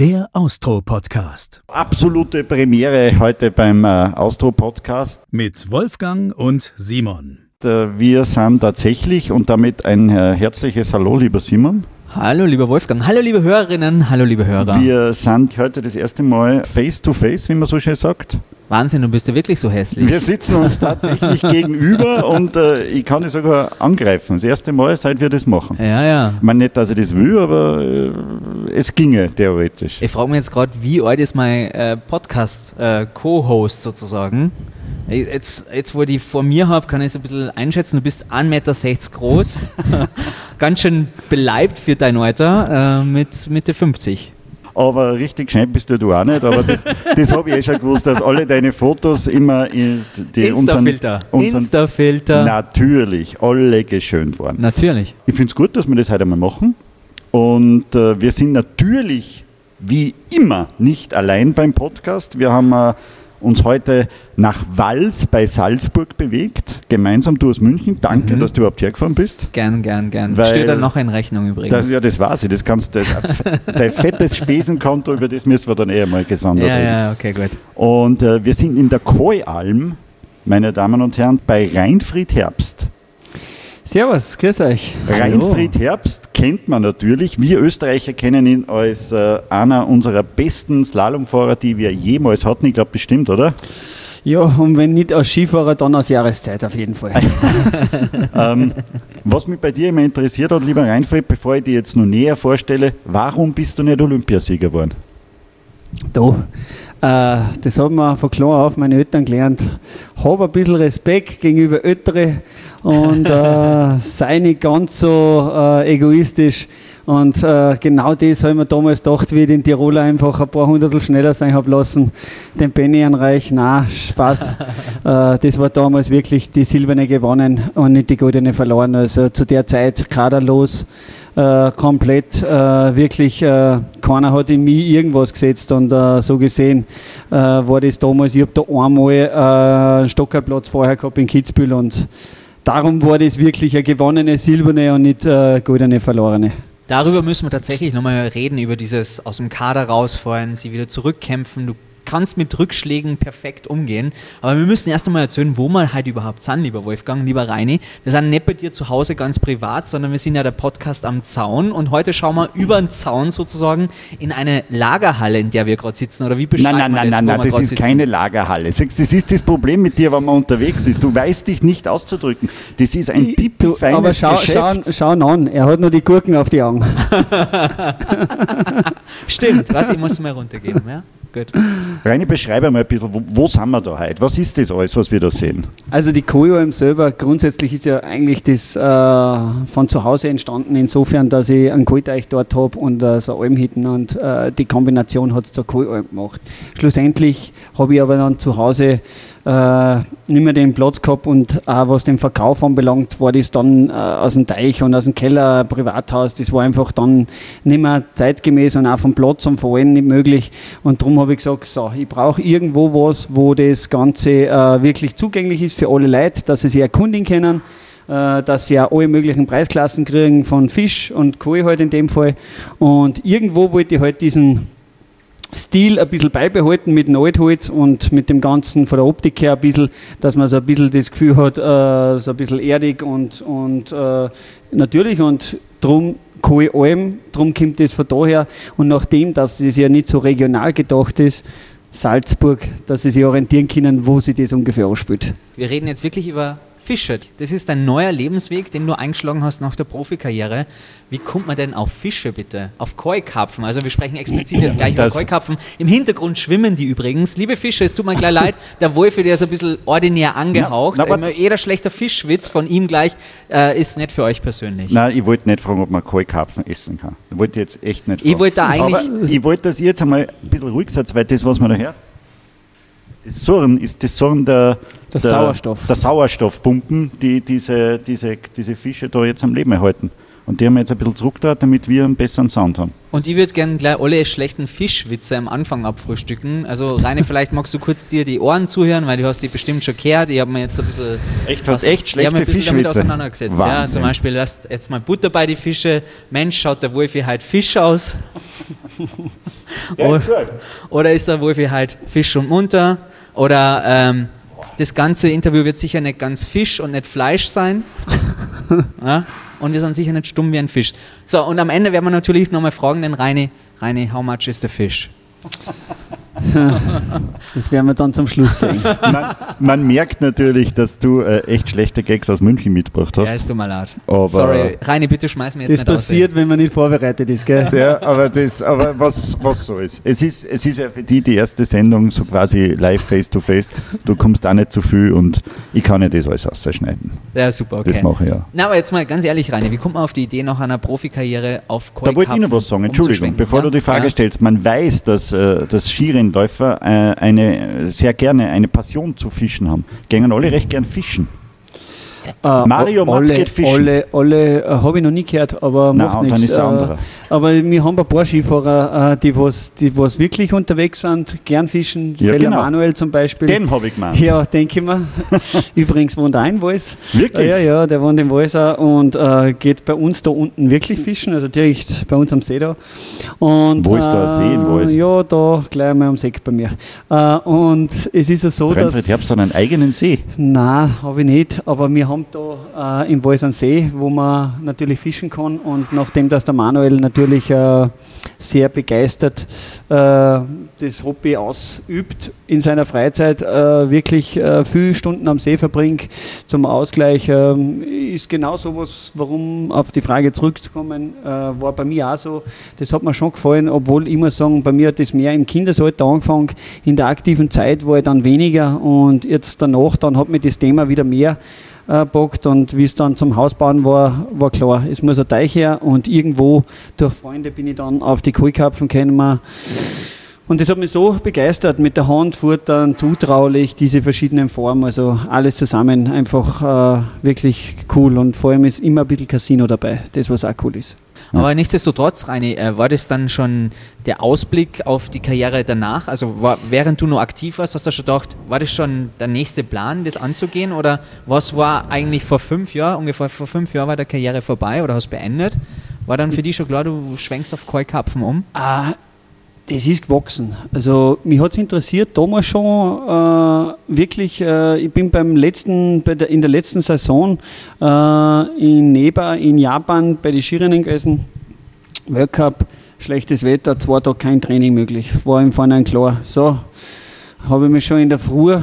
Der Austro-Podcast. Absolute Premiere heute beim äh, Austro-Podcast. Mit Wolfgang und Simon. Äh, wir sind tatsächlich und damit ein äh, herzliches Hallo, lieber Simon. Hallo, lieber Wolfgang. Hallo, liebe Hörerinnen. Hallo, liebe Hörer. Wir sind heute das erste Mal face to face, wie man so schön sagt. Wahnsinn, du bist ja wirklich so hässlich. Wir sitzen uns tatsächlich gegenüber und äh, ich kann dich sogar angreifen. Das erste Mal, seit wir das machen. Ja, ja. Ich meine nicht, dass ich das will, aber äh, es ginge theoretisch. Ich frage mich jetzt gerade, wie alt ist mein äh, Podcast-Co-Host sozusagen? Jetzt, jetzt, wo ich die vor mir habe, kann ich es ein bisschen einschätzen. Du bist 1,60 Meter groß, ganz schön beleibt für dein Alter, äh, mit Mitte 50 aber richtig schön bist du, du auch nicht. Aber das, das habe ich eh schon gewusst, dass alle deine Fotos immer in die Insta-Filter. Insta-Filter. Natürlich, alle geschönt worden. Natürlich. Ich finde es gut, dass wir das heute mal machen. Und äh, wir sind natürlich wie immer nicht allein beim Podcast. Wir haben äh, uns heute nach Wals bei Salzburg bewegt, gemeinsam du aus München. Danke, mhm. dass du überhaupt hergefahren bist. Gern, gern, gern. Weil Steht dann noch in Rechnung übrigens. Das, ja, das ich. Das kannst du, dein fettes Spesenkonto, über das müssen wir dann eher mal gesondert ja, reden. Ja, okay, gut. Und äh, wir sind in der Koi-Alm, meine Damen und Herren, bei Reinfried Herbst. Servus, grüß euch. Reinfried Herbst kennt man natürlich. Wir Österreicher kennen ihn als äh, einer unserer besten Slalomfahrer, die wir jemals hatten. Ich glaube, bestimmt, oder? Ja, und wenn nicht als Skifahrer, dann als Jahreszeit auf jeden Fall. ähm, was mich bei dir immer interessiert hat, lieber Reinfried, bevor ich dir jetzt noch näher vorstelle, warum bist du nicht Olympiasieger geworden? Da, äh, das haben wir von klein auf meine Eltern gelernt. Habe ein bisschen Respekt gegenüber Älteren und äh, sei nicht ganz so äh, egoistisch. Und äh, genau das habe ich mir damals gedacht, wie ich den Tiroler einfach ein paar Hundertel schneller sein habe lassen. Den Benny anreich, na Spaß. äh, das war damals wirklich die silberne gewonnen und nicht die goldene verloren. Also zu der Zeit kaderlos, äh, komplett, äh, wirklich, äh, keiner hat in mich irgendwas gesetzt und äh, so gesehen war das damals, ich habe da einmal einen Stockerplatz vorher gehabt in Kitzbühel und darum war das wirklich eine gewonnene silberne und nicht äh, goldene verlorene. Darüber müssen wir tatsächlich nochmal reden, über dieses aus dem Kader rausfallen, sie wieder zurückkämpfen. Du kannst mit Rückschlägen perfekt umgehen. Aber wir müssen erst einmal erzählen, wo wir halt überhaupt sind, lieber Wolfgang, lieber Reini. Wir sind nicht bei dir zu Hause ganz privat, sondern wir sind ja der Podcast am Zaun und heute schauen wir über den Zaun sozusagen in eine Lagerhalle, in der wir gerade sitzen. Oder wie beschreiben nein, nein, wir das? Nein, nein, nein, das ist sitzen? keine Lagerhalle. Das ist das Problem mit dir, wenn man unterwegs ist. Du weißt dich nicht auszudrücken. Das ist ein pipi Aber schau, Geschäft. Schau, schau ihn an, er hat nur die Gurken auf die Augen. Stimmt, warte, ich muss mal runtergehen. Ja? Gut. Reine, beschreibe mal ein bisschen, wo, wo, sind wir da heute? Was ist das alles, was wir da sehen? Also die Koyo selber, grundsätzlich ist ja eigentlich das äh, von zu Hause entstanden, insofern, dass ich einen Kohlteich dort habe und äh, so Almhitten und äh, die Kombination hat es zur Kohlalm gemacht. Schlussendlich habe ich aber dann zu Hause äh, nicht mehr den Platz gehabt und auch was den Verkauf anbelangt, war das dann äh, aus dem Teich und aus dem Keller Privathaus, das war einfach dann nicht mehr zeitgemäß und auch vom Platz und von allen nicht möglich. Und darum habe ich gesagt, so, ich brauche irgendwo was, wo das Ganze äh, wirklich zugänglich ist für alle Leute, dass sie sich erkundigen können, äh, dass sie auch alle möglichen Preisklassen kriegen von Fisch und Kohl halt in dem Fall. Und irgendwo wollte ich halt diesen Stil ein bisschen beibehalten mit dem und mit dem Ganzen von der Optik her ein bisschen, dass man so ein bisschen das Gefühl hat, äh, so ein bisschen erdig und, und äh, natürlich und drum Kohlalm, drum kommt das von daher und nachdem, dass das ja nicht so regional gedacht ist, Salzburg, dass sie sich orientieren können, wo sie das ungefähr ausspielt. Wir reden jetzt wirklich über Fische. Das ist ein neuer Lebensweg, den du eingeschlagen hast nach der Profikarriere. Wie kommt man denn auf Fische bitte? Auf Koi-Karpfen. Also wir sprechen explizit jetzt gleich das über Koi-Karpfen. Im Hintergrund schwimmen die übrigens. Liebe Fische, es tut mir gleich leid, der Wolf, der ist ein bisschen ordinär angehaucht. Na, na, Jeder schlechter Fischwitz von ihm gleich äh, ist nicht für euch persönlich. Nein, ich wollte nicht fragen, ob man Koi-Karpfen essen kann. Ich wollte jetzt echt nicht fragen. Ich wollte eigentlich... Aber ich wollte, dass ihr jetzt einmal ein bisschen ruhig seid, weil das, was man da hört, das Surren ist das Surren der, der, der Sauerstoff. Der Sauerstoffpumpen, die diese, diese, diese Fische da jetzt am Leben erhalten. Und die haben wir jetzt ein bisschen zurückgedreht, damit wir einen besseren Sound haben. Und ich würde gerne gleich alle schlechten Fischwitze am Anfang abfrühstücken. Also Reine, vielleicht magst du kurz dir die Ohren zuhören, weil du hast die bestimmt schon gehört. Ich habe mir jetzt ein bisschen... Echt, hast echt ich schlechte mich ein bisschen damit Fischwitze? auseinandergesetzt. Ja, zum Beispiel, lasst jetzt mal Butter bei die Fische. Mensch, schaut der Wolfi halt Fisch aus? Der ist gut. Oder ist der Wolfi halt Fisch und munter? Oder ähm, das ganze Interview wird sicher nicht ganz Fisch und nicht Fleisch sein. ja? Und wir sind sicher nicht stumm wie ein Fisch. So, und am Ende werden wir natürlich nochmal fragen, den Reini, Reini, how much is the fish? Das werden wir dann zum Schluss sehen. Man, man merkt natürlich, dass du äh, echt schlechte Gags aus München mitgebracht Ja, hast. ist du mal laut. Aber- Sorry, Reini, bitte schmeiß mir jetzt Das nicht passiert, wenn man nicht vorbereitet ist, gell? Ja, aber, das, aber was, was so ist. Es, ist. es ist ja für die die erste Sendung, so quasi live face to face. Du kommst auch nicht zu viel und ich kann ja das alles ausschneiden. aus. Ja, super, okay. Das mache ich ja. Na, aber jetzt mal ganz ehrlich, Reini, wie kommt man auf die Idee, nach einer Profikarriere auf Koi Da wollte ich noch was sagen, Entschuldigung, bevor du die Frage stellst. Man weiß, dass, äh, dass Skirennläufer äh, eine, sehr gerne eine Passion zu Fischen haben. Gehen alle recht gern fischen. Äh, Mario Matt alle, geht fischen. Alle, alle äh, habe ich noch nie gehört, aber Nein, macht nichts. anderer. aber wir haben ein paar Skifahrer, äh, die, was, die was wirklich unterwegs sind, gern fischen. Ja, genau. Manuel zum Beispiel. Den habe ich gemeint. Ja, denke ich mir. Übrigens wohnt er in Wals. Wirklich? Ja, ja, der wohnt in Wals auch und äh, geht bei uns da unten wirklich fischen, also direkt bei uns am See da. Und, Wo ist da ein See in Wals? Ja, da gleich mal am See bei mir. Äh, und es ist ja so, Renfried dass... Herbst hat einen eigenen See. Nein, habe ich nicht, aber wir haben da äh, in Wals einen See, wo man natürlich fischen kann. Und nachdem dass der Manuel natürlich äh, sehr begeistert äh, das Hobby ausübt in seiner Freizeit, äh, wirklich äh, viele Stunden am See verbringt zum Ausgleich, ähm, ist genau so was, warum auf die Frage zurückzukommen, äh, war bei mir auch so, das hat mir schon gefallen, obwohl ich muss sagen, bei mir hat das mehr im Kindesalter angefangen, in der aktiven Zeit war ich dann weniger und jetzt danach, dann hat mich das Thema wieder mehr äh, bockt und wie es dann zum Hausbauen war, war klar, es muss ein Teich her und irgendwo durch Freunde bin ich dann auf die Kohlkapfen gekommen. Und das hat mich so begeistert mit der Hand, Futtern, zutraulich, diese verschiedenen Formen, also alles zusammen einfach äh, wirklich cool und vor allem ist immer ein bisschen Casino dabei, das was auch cool ist. Aber nichtsdestotrotz, Reini, äh, war das dann schon der Ausblick auf die Karriere danach? Also war, während du noch aktiv warst, hast du schon gedacht, war das schon der nächste Plan, das anzugehen? Oder was war eigentlich vor fünf Jahren, ungefähr vor fünf Jahren war der Karriere vorbei oder hast beendet? War dann für dich schon klar, du schwenkst auf Koi-Kapfen um? Ah, das ist gewachsen. Also mich hat es interessiert damals schon äh, wirklich. Äh, ich bin beim letzten, bei der, in der letzten Saison äh, in Neba in Japan bei den Skirennen gewesen. Weltcup, schlechtes Wetter, zwei Tage kein Training möglich. War im Vorhinein klar. So habe ich mich schon in der Früh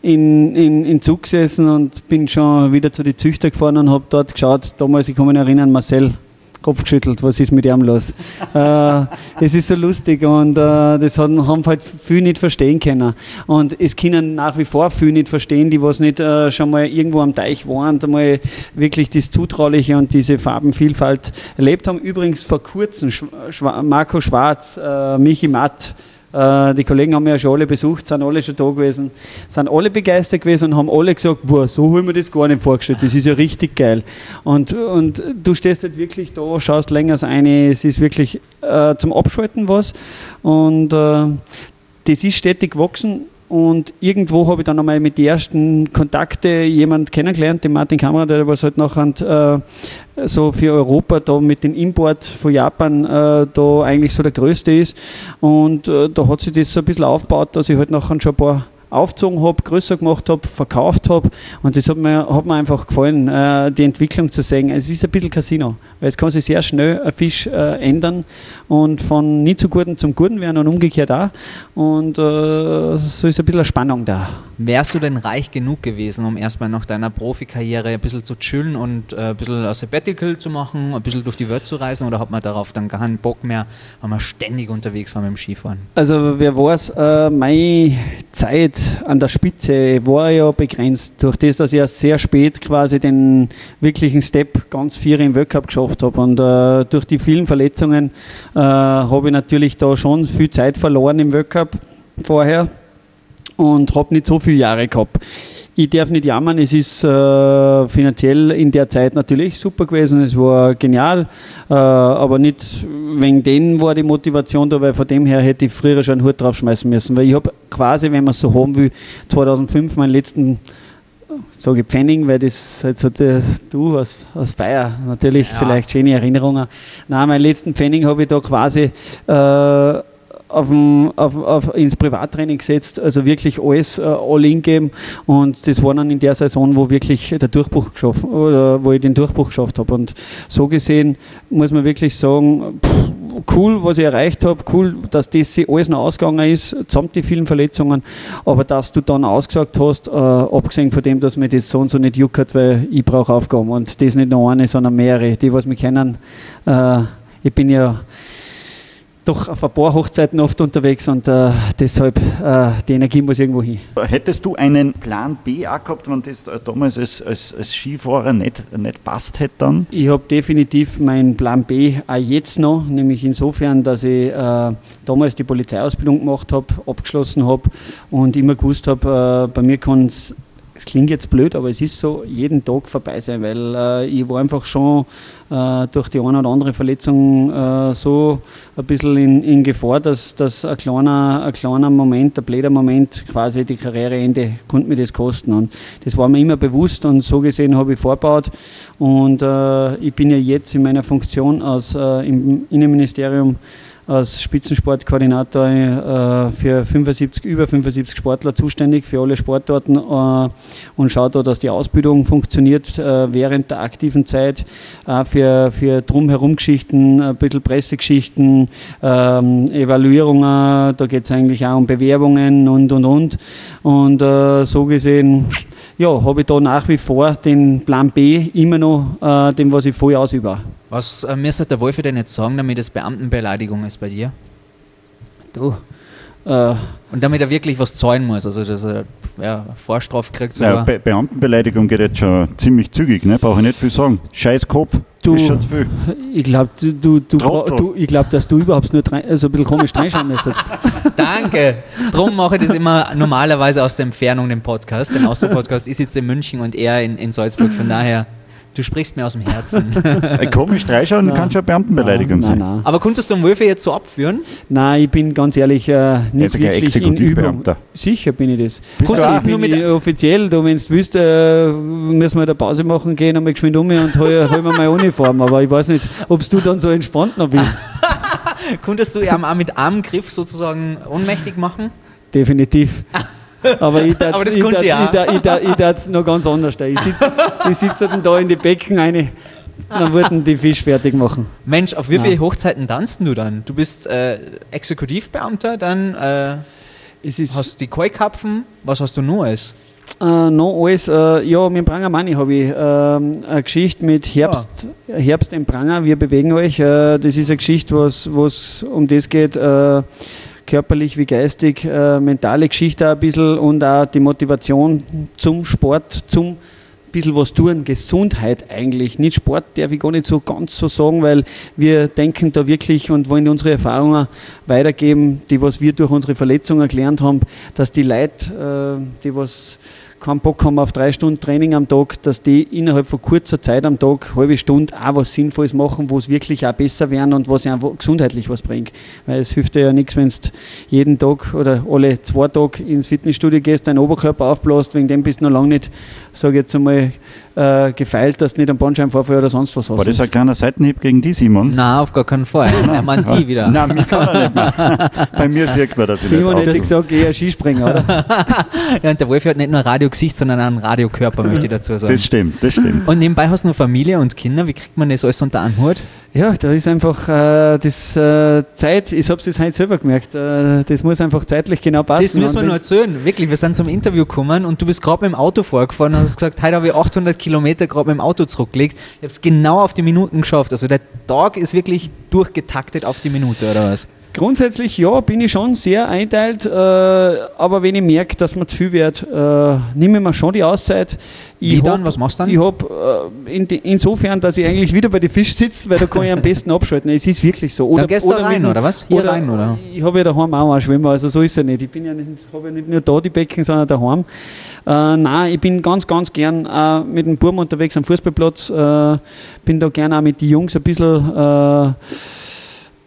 in, in, in Zug gesessen und bin schon wieder zu den Züchter gefahren und habe dort geschaut. Damals, ich kann mich erinnern, Marcel, Kopf geschüttelt, was ist mit ihm los? äh, es ist so lustig und äh, das haben, haben halt viele nicht verstehen können. Und es können nach wie vor viele nicht verstehen, die was nicht äh, schon mal irgendwo am Teich waren und einmal wirklich das Zutrauliche und diese Farbenvielfalt erlebt haben. Übrigens vor kurzem Schwa- Schwa- Marco Schwarz, äh, Michi Matt, äh, die Kollegen haben ja schon alle besucht, sind alle schon da gewesen, sind alle begeistert gewesen und haben alle gesagt, boah, so habe ich mir das gar nicht vorgestellt, das ist ja richtig geil. Und, und du stehst halt wirklich da, schaust länger ein, es ist wirklich äh, zum Abschalten was und äh, das ist stetig gewachsen und irgendwo habe ich dann einmal mit den ersten Kontakte jemand kennengelernt, den Martin Kamera, der was halt nachher äh, so für Europa da mit dem Import von Japan äh, da eigentlich so der größte ist. Und äh, da hat sich das so ein bisschen aufgebaut, dass ich halt nachher schon ein paar aufgezogen habe, größer gemacht habe, verkauft habe. Und das hat mir, hat mir einfach gefallen, äh, die Entwicklung zu sehen. Es ist ein bisschen Casino, weil es kann sich sehr schnell ein Fisch äh, ändern und von nicht so guten zum guten werden und umgekehrt auch. Und äh, so ist ein bisschen Spannung da. Wärst du denn reich genug gewesen, um erstmal nach deiner Profikarriere ein bisschen zu chillen und äh, ein bisschen ein Sabbatical zu machen, ein bisschen durch die Welt zu reisen oder hat man darauf dann keinen Bock mehr, weil man ständig unterwegs war mit dem Skifahren? Also wer weiß, äh, meine Zeit an der Spitze war ja begrenzt. Durch das, dass ich erst sehr spät quasi den wirklichen Step ganz vier im Weltcup geschafft habe. Und äh, durch die vielen Verletzungen äh, habe ich natürlich da schon viel Zeit verloren im Weltcup vorher und habe nicht so viele Jahre gehabt. ich darf nicht jammern, es ist äh, finanziell in der Zeit natürlich super gewesen, es war genial, äh, aber nicht wegen denen war die Motivation da, weil von dem her hätte ich früher schon einen Hut draufschmeißen müssen, weil ich habe quasi, wenn man es so haben will, 2005 meinen letzten sage ich Pfennig, weil das halt so das, du aus, aus Bayer natürlich ja. vielleicht schöne Erinnerungen. Nein, meinen letzten Pfennig habe ich da quasi äh, auf, auf, auf, ins Privattraining gesetzt, also wirklich alles äh, all in geben. Und das war dann in der Saison, wo wirklich der Durchbruch geschafft oder wo ich den Durchbruch geschafft habe und so gesehen muss man wirklich sagen, pff, cool, was ich erreicht habe, cool, dass das alles noch ausgegangen ist, samt die vielen Verletzungen, aber dass du dann ausgesagt hast, äh, abgesehen von dem, dass mir das so und so nicht juckt, weil ich brauche Aufgaben. Und das nicht nur eine, sondern mehrere, die was mich kennen, äh, ich bin ja doch auf ein paar Hochzeiten oft unterwegs und äh, deshalb äh, die Energie muss irgendwo hin. Hättest du einen Plan B auch gehabt, wenn das äh, damals als, als, als Skifahrer nicht, nicht passt hätte dann? Ich habe definitiv meinen Plan B auch jetzt noch, nämlich insofern, dass ich äh, damals die Polizeiausbildung gemacht habe, abgeschlossen habe und immer gewusst habe, äh, bei mir kann es es klingt jetzt blöd, aber es ist so, jeden Tag vorbei sein, weil äh, ich war einfach schon durch die eine oder andere Verletzung äh, so ein bisschen in, in Gefahr, dass, dass ein, kleiner, ein kleiner Moment, ein blöder Moment quasi die Karriereende konnte mir das kosten. Und das war mir immer bewusst und so gesehen habe ich vorgebaut. Und äh, ich bin ja jetzt in meiner Funktion als äh, im Innenministerium als Spitzensportkoordinator äh, für 75, über 75 Sportler zuständig für alle Sportarten äh, und schaut da, dass die Ausbildung funktioniert äh, während der aktiven Zeit, auch für, für Drumherum-Geschichten, ein bisschen Pressegeschichten, ähm, Evaluierungen, da geht es eigentlich auch um Bewerbungen und und und. Und äh, so gesehen ja, habe ich da nach wie vor den Plan B immer noch, äh, dem, was ich voll ausübe. Was äh, müsste der Wolf denn jetzt sagen, damit es Beamtenbeleidigung ist bei dir? Du. Äh, Und damit er wirklich was zahlen muss, also dass er ja, Vorstraf kriegt. Ja, Be Beamtenbeleidigung geht jetzt schon ziemlich zügig, ne? brauche ich nicht viel sagen. Scheiß Kopf, du, ist schon zu viel. Ich glaube, du, du, du, glaub, dass du überhaupt nur drei, also ein bisschen komisch reinschauen müsstest. Danke. Drum mache ich das immer normalerweise aus der Entfernung, den Podcast, den Austro-Podcast. Ich sitze in München und er in, in Salzburg, von daher. Du sprichst mir aus dem Herzen. Komisch reinschauen nein. kann schon eine Beamtenbeleidigung nein, sein. Nein, Aber konntest du den Wölfe jetzt so abführen? Nein, ich bin ganz ehrlich äh, nicht wirklich in Übung. Sicher bin ich das. Bist du auch? bin nur ich offiziell, da, wenn du willst, äh, müssen wir eine Pause machen gehen, einmal geschwind um und hol, hol mir meine Uniform. Aber ich weiß nicht, ob du dann so entspannt noch bist. Konntest du ihn auch mit Armgriff sozusagen ohnmächtig machen? Definitiv. Aber ich darf es noch ganz anders. Ich sitze ich sitz dann da in die Becken eine, dann würden die Fisch fertig machen. Mensch, auf wie viele Hochzeiten tanzt du dann? Du bist äh, Exekutivbeamter, dann äh, hast du die Keukapfen, was hast du noch alles? Äh, noch alles, äh, ja, mit dem Pranger Money habe ich äh, eine Geschichte mit Herbst, ah. Herbst im Pranger, wir bewegen euch. Äh, das ist eine Geschichte, was es um das geht äh, körperlich wie geistig, äh, mentale Geschichte ein bisschen und auch die Motivation zum Sport, zum bisschen was tun, Gesundheit eigentlich. Nicht Sport darf ich gar nicht so ganz so sagen, weil wir denken da wirklich und wollen unsere Erfahrungen weitergeben, die was wir durch unsere Verletzungen gelernt haben, dass die Leute, äh, die was keinen Bock haben auf drei Stunden Training am Tag, dass die innerhalb von kurzer Zeit am Tag, halbe Stunde, auch was Sinnvolles machen, wo es wirklich auch besser werden und was einfach gesundheitlich was bringt. Weil es hilft dir ja nichts, wenn du jeden Tag oder alle zwei Tage ins Fitnessstudio gehst, deinen Oberkörper aufbläst, wegen dem bist du noch lange nicht, sage ich jetzt einmal, äh, gefeilt, dass du nicht einen Bandscheibenvorfall oder sonst was hast. War das ein kleiner Seitenhieb gegen die, Simon? Nein, auf gar keinen Fall. Er meint die wieder. Nein, mich kann er nicht mehr. Bei mir sieht man das Simon hätte gesagt, eher Skispringer, oder? ja, und der Wolf hat nicht nur Radiogesicht, sondern auch einen Radiokörper, möchte ich dazu sagen. Das stimmt, das stimmt. Und nebenbei hast du noch Familie und Kinder. Wie kriegt man das alles unter einen Hut? Ja, da ist einfach äh, das äh, Zeit, ich habe es heute selber gemerkt, äh, das muss einfach zeitlich genau passen. Das müssen wir nur erzählen, wirklich. Wir sind zum Interview gekommen und du bist gerade mit dem Auto vorgefahren und hast gesagt, heute habe ich 800 Kilometer gerade mit dem Auto zurückgelegt. Ich habe es genau auf die Minuten geschafft. Also der Tag ist wirklich durchgetaktet auf die Minute, oder was? Grundsätzlich ja, bin ich schon sehr einteilt, äh, aber wenn ich merke, dass mir zu viel wird, äh, nehme ich mir schon die Auszeit. Ich Wie hab- dann? Was machst du dann? Ich habe äh, in, insofern, dass ich eigentlich wieder bei den Fisch sitze, weil da kann ich am besten abschalten. Es ist wirklich so. Dann gehst du rein, mit oder was? Hier rein, oder? Ich habe ja daheim auch einen Schwimmer, also so ist es ja nicht. Ich bin ja nicht, habe ja nicht nur da die Becken, sondern daheim. Äh, nein, ich bin ganz, ganz gern äh, mit dem Burm unterwegs am Fußballplatz. Äh, bin da gern auch mit den Jungs ein bisschen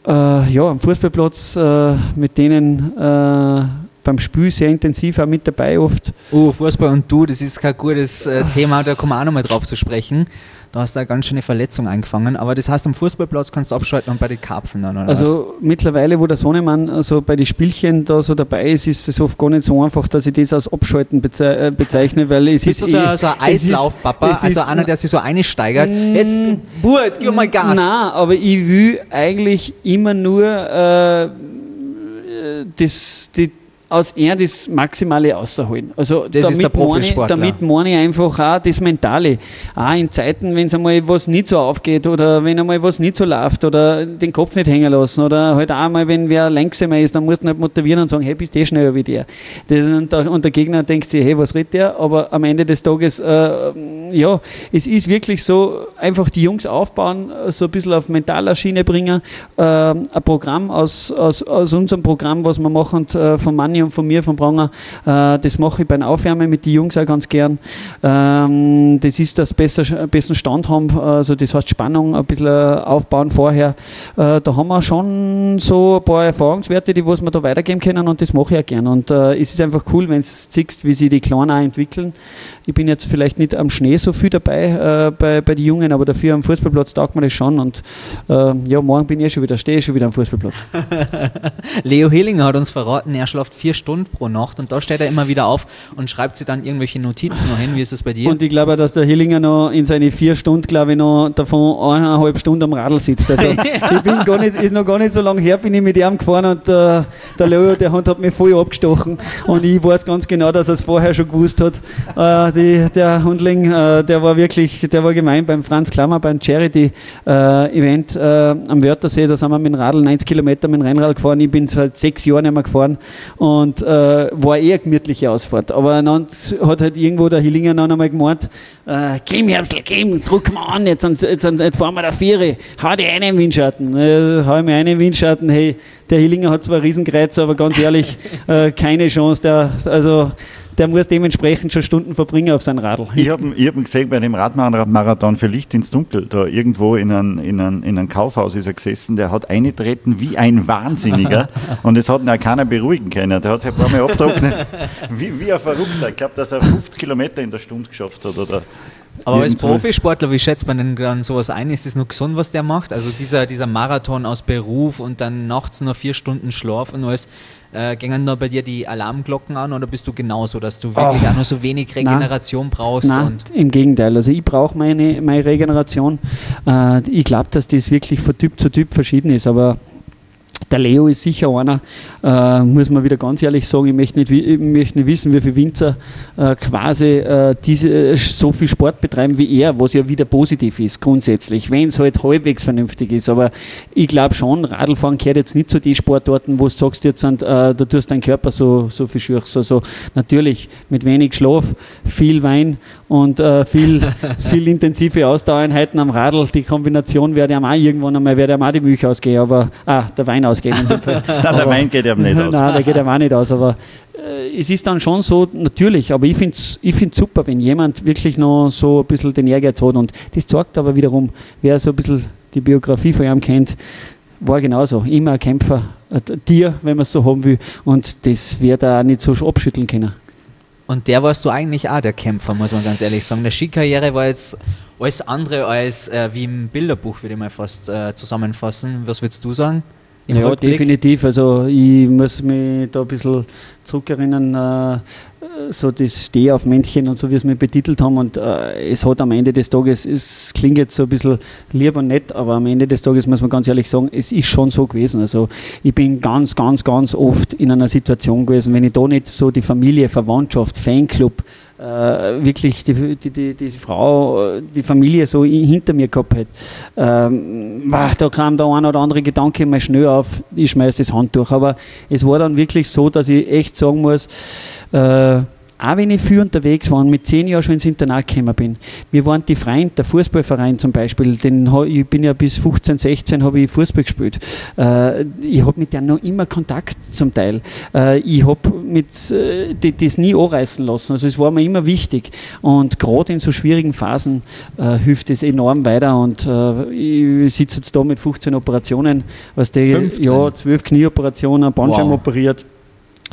äh, ja, am Fußballplatz, äh, mit denen äh, beim Spiel sehr intensiv auch mit dabei oft. Oh, Fußball und du, das ist kein gutes äh, Thema, da kommen wir auch nochmal drauf zu sprechen. Da hast du eine ganz schöne Verletzung eingefangen. Aber das heißt, am Fußballplatz kannst du abschalten und bei den Karpfen dann, oder was? Also mittlerweile, wo der Sohnemann also bei den Spielchen da so dabei ist, ist es oft gar nicht so einfach, dass ich das als Abschalten beze äh, bezeichne, weil es Bist du ist so, eh- so ein Eislaufpapa? Also ist- einer, der sich so einsteigert. Jetzt, Bur, jetzt gib mal Gas. Nein, aber ich will eigentlich immer nur äh, das, die, aus er das Maximale rausholen. Also Das ist der Profisportler. Damit meine ich einfach auch das Mentale. Auch in Zeiten, wenn es einmal was nicht so aufgeht oder wenn einmal was nicht so läuft oder den Kopf nicht hängen lassen oder halt auch mal, wenn wer langsamer ist, dann musst du halt motivieren und sagen, hey, bist du eh schneller wie der. Und der, Gegner denkt sich, hey, was redet der? Aber am Ende des Tages, äh, ja, es ist wirklich so, einfach die Jungs aufbauen, so ein bisschen auf mentaler Schiene bringen. Äh, ein Programm aus, aus, aus unserem Programm, was wir machen, äh, von Manni und von mir, von Pranger, äh, das mache ich beim Aufwärmen mit den Jungs auch ganz gern. Ähm, das ist das besser, besten Stand haben, also das heißt Spannung ein bisschen aufbauen vorher. Äh, da haben wir schon so ein paar Erfahrungswerte, die wir da weitergeben können und das mache ich auch gern. Und äh, es ist einfach cool, wenn du siehst, wie sich die Kleinen auch entwickeln. Ich bin jetzt vielleicht nicht am Schnee so viel dabei äh, bei, bei den Jungen, aber dafür am Fußballplatz taugt mir das schon. Und äh, ja, morgen bin ich eh schon wieder, stehe ich schon wieder am Fußballplatz. Leo Hillinger hat uns verraten, er schläft vier Stunden pro Nacht und da steht er immer wieder auf und schreibt sich dann irgendwelche Notizen noch hin. Wie ist das bei dir? Und ich glaube, dass der Hillinger noch in seine vier Stunden, glaube ich, noch davon eineinhalb Stunden am Radl sitzt. Also ich bin gar nicht, ist noch gar nicht so lange her, bin ich mit ihm gefahren und äh, der Leo, der Hund hat mich voll abgestochen und ich weiß ganz genau, dass er es vorher schon gewusst hat. Äh, die, der Hundling, äh, der war wirklich, der war gemein beim Franz Klammer, beim Charity-Event äh, am Wörthersee, da sind wir mit dem Radl 90 Kilometer mit dem Rennrad gefahren. Ich bin seit sechs Jahren nicht mehr gefahren und äh, war eher gemütliche Ausfahrt. Aber dann hat halt irgendwo der Hillinger noch einmal gemeint, äh, komm Herbstl, komm, drück mal an, jetzt, jetzt, jetzt, jetzt fahren wir der Viere, hau dir einen Windschatten. Äh, hau mir einen Windschatten, hey, der Hillinger hat zwar Riesenkreuz, aber ganz ehrlich, äh, keine Chance, der, also der muss dementsprechend schon Stunden verbringen auf sein Radl. Ich habe ich hab ihn gesehen bei dem Radmarathon für Licht ins Dunkel. Da irgendwo in einem in ein, in ein Kaufhaus ist er gesessen. Der hat eingetreten wie ein Wahnsinniger. und es hat ihn auch keiner beruhigen können. Der hat sich ein paar Mal abgetrocknet. Wie, wie ein Verrückter. Ich glaube, dass er 50 Kilometer in der Stunde geschafft hat. Oder Aber als. Profisportler, wie schätzt man denn dann sowas ein? Ist das nur gesund, was der macht? Also dieser, dieser Marathon aus Beruf und dann nachts nur vier Stunden Schlaf und alles. Äh, gingen da bei dir die Alarmglocken an oder bist du genauso, dass du wirklich Oh. auch nur so wenig Regeneration brauchst? Nein, und im Gegenteil. Also ich brauche meine, meine Regeneration. Äh, ich glaube, dass das wirklich von Typ zu Typ verschieden ist, aber der Leo ist sicher einer, äh, muss man wieder ganz ehrlich sagen, ich möchte nicht, ich möchte nicht wissen, wie viele Winzer äh, quasi äh, diese, äh, so viel Sport betreiben wie er, was ja wieder positiv ist grundsätzlich, wenn es halt halbwegs vernünftig ist. Aber ich glaube schon, Radlfahren gehört jetzt nicht zu den Sportarten, wo du sagst, jetzt sind, äh, da tust dein Körper so, so viel schürch. Also natürlich mit wenig Schlaf, viel Wein und äh, viel, viel intensive Ausdauereinheiten am Radl. Die Kombination werde ich auch irgendwann einmal, werde ich auch die Milch ausgehen, aber ah, der Wein ausgehen. in dem Fall. Nein, der Wein geht eben nicht aus. Nein, der geht einem auch nicht aus. Aber äh, es ist dann schon so, natürlich, aber ich finde es ich find's super, wenn jemand wirklich noch so ein bisschen den Ehrgeiz hat. Und das zeigt aber wiederum, wer so ein bisschen die Biografie von ihm kennt, war genauso. Immer ein Kämpfer, ein Tier, wenn man es so haben will. Und das wird er auch nicht so abschütteln können. Und der warst du eigentlich auch der Kämpfer, muss man ganz ehrlich sagen. Der Skikarriere war jetzt alles andere als äh, wie im Bilderbuch, würde ich mal fast äh, zusammenfassen. Was würdest du sagen? Im ja, Rückblick? definitiv. Also ich muss mich da ein bisschen zurückerinnern, äh, so das Steh auf Männchen und so, wie es mir betitelt haben. Und äh, es hat am Ende des Tages, es klingt jetzt so ein bisschen lieb und nett, aber am Ende des Tages muss man ganz ehrlich sagen, es ist schon so gewesen. Also ich bin ganz, ganz, ganz oft in einer Situation gewesen, wenn ich da nicht so die Familie, Verwandtschaft, Fanclub, wirklich die, die, die, die, Frau, die Familie so hinter mir gehabt hätte. Ähm, da kam der ein oder andere Gedanke mal schnell auf, ich schmeiße das Handtuch. Aber es war dann wirklich so, dass ich echt sagen muss, äh, auch wenn ich viel unterwegs war und mit zehn Jahren schon ins Internat gekommen bin. Wir waren die Freund, der Fußballverein zum Beispiel, den, ich bin ja bis 15, 16 habe ich Fußball gespielt. Äh, ich habe mit denen noch immer Kontakt zum Teil. Äh, ich habe mit äh, das nie anreißen lassen. Also es war mir immer wichtig. Und gerade in so schwierigen Phasen hilft es enorm weiter. Und ich sitze jetzt da mit 15 Operationen, was 15? ja, 12 Knieoperationen, Bandscheiben wow. operiert.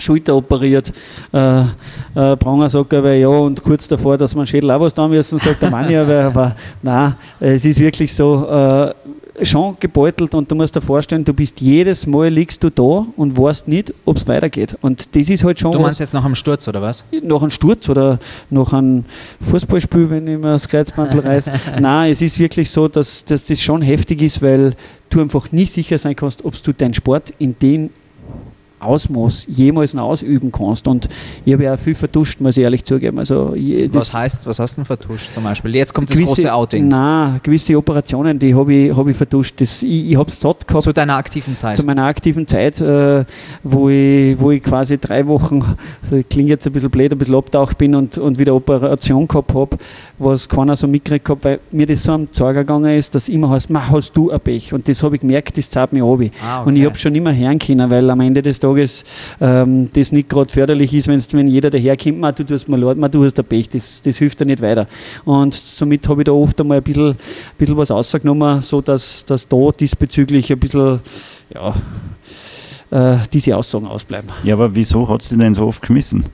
Schulter operiert. Äh, äh, Pranger sagt aber ja und kurz davor, dass man Schädel auch was da müssen, sagt der Mann ja, aber, aber nein, es ist wirklich so, äh, schon gebeutelt und du musst dir vorstellen, du bist jedes Mal liegst du da und weißt nicht, ob es weitergeht. Und das ist halt schon. Du meinst jetzt nach einem Sturz oder was? Nach einem Sturz oder nach einem Fußballspiel, wenn ich mir das Kreuzbandel reiße. Nein, es ist wirklich so, dass, dass das schon heftig ist, weil du einfach nie sicher sein kannst, ob du deinen Sport in den Ausmaß jemals noch ausüben kannst. Und ich habe ja viel vertuscht, muss ich ehrlich zugeben. Also, was heißt, was hast du denn vertuscht zum Beispiel? Jetzt kommt das gewisse, große Outing. Nein, gewisse Operationen, die habe ich, hab ich vertuscht. Das, ich ich habe es satt gehabt. Zu deiner aktiven Zeit? Zu meiner aktiven Zeit, äh, wo, ich, wo ich quasi drei Wochen, also klingt jetzt ein bisschen blöd, ein bisschen abtaucht bin und, und wieder Operation gehabt habe, was keiner so mitgekriegt hat, weil mir das so am Zeiger gegangen ist, dass immer heißt, hast du ein Pech. Und das habe ich gemerkt, das zahlt mir ab. Ah, okay. Und ich habe schon immer hören können, weil am Ende des Tages ähm, das nicht gerade förderlich ist, wenn jeder daherkommt, du tust mal leid, du hast ein Pech, das, das hilft dir nicht weiter. Und somit habe ich da oft einmal ein bisschen, bisschen was rausgenommen, so dass, dass da diesbezüglich ein bisschen, ja, äh, diese Aussagen ausbleiben. Ja, aber wieso hat sie denn so oft geschmissen?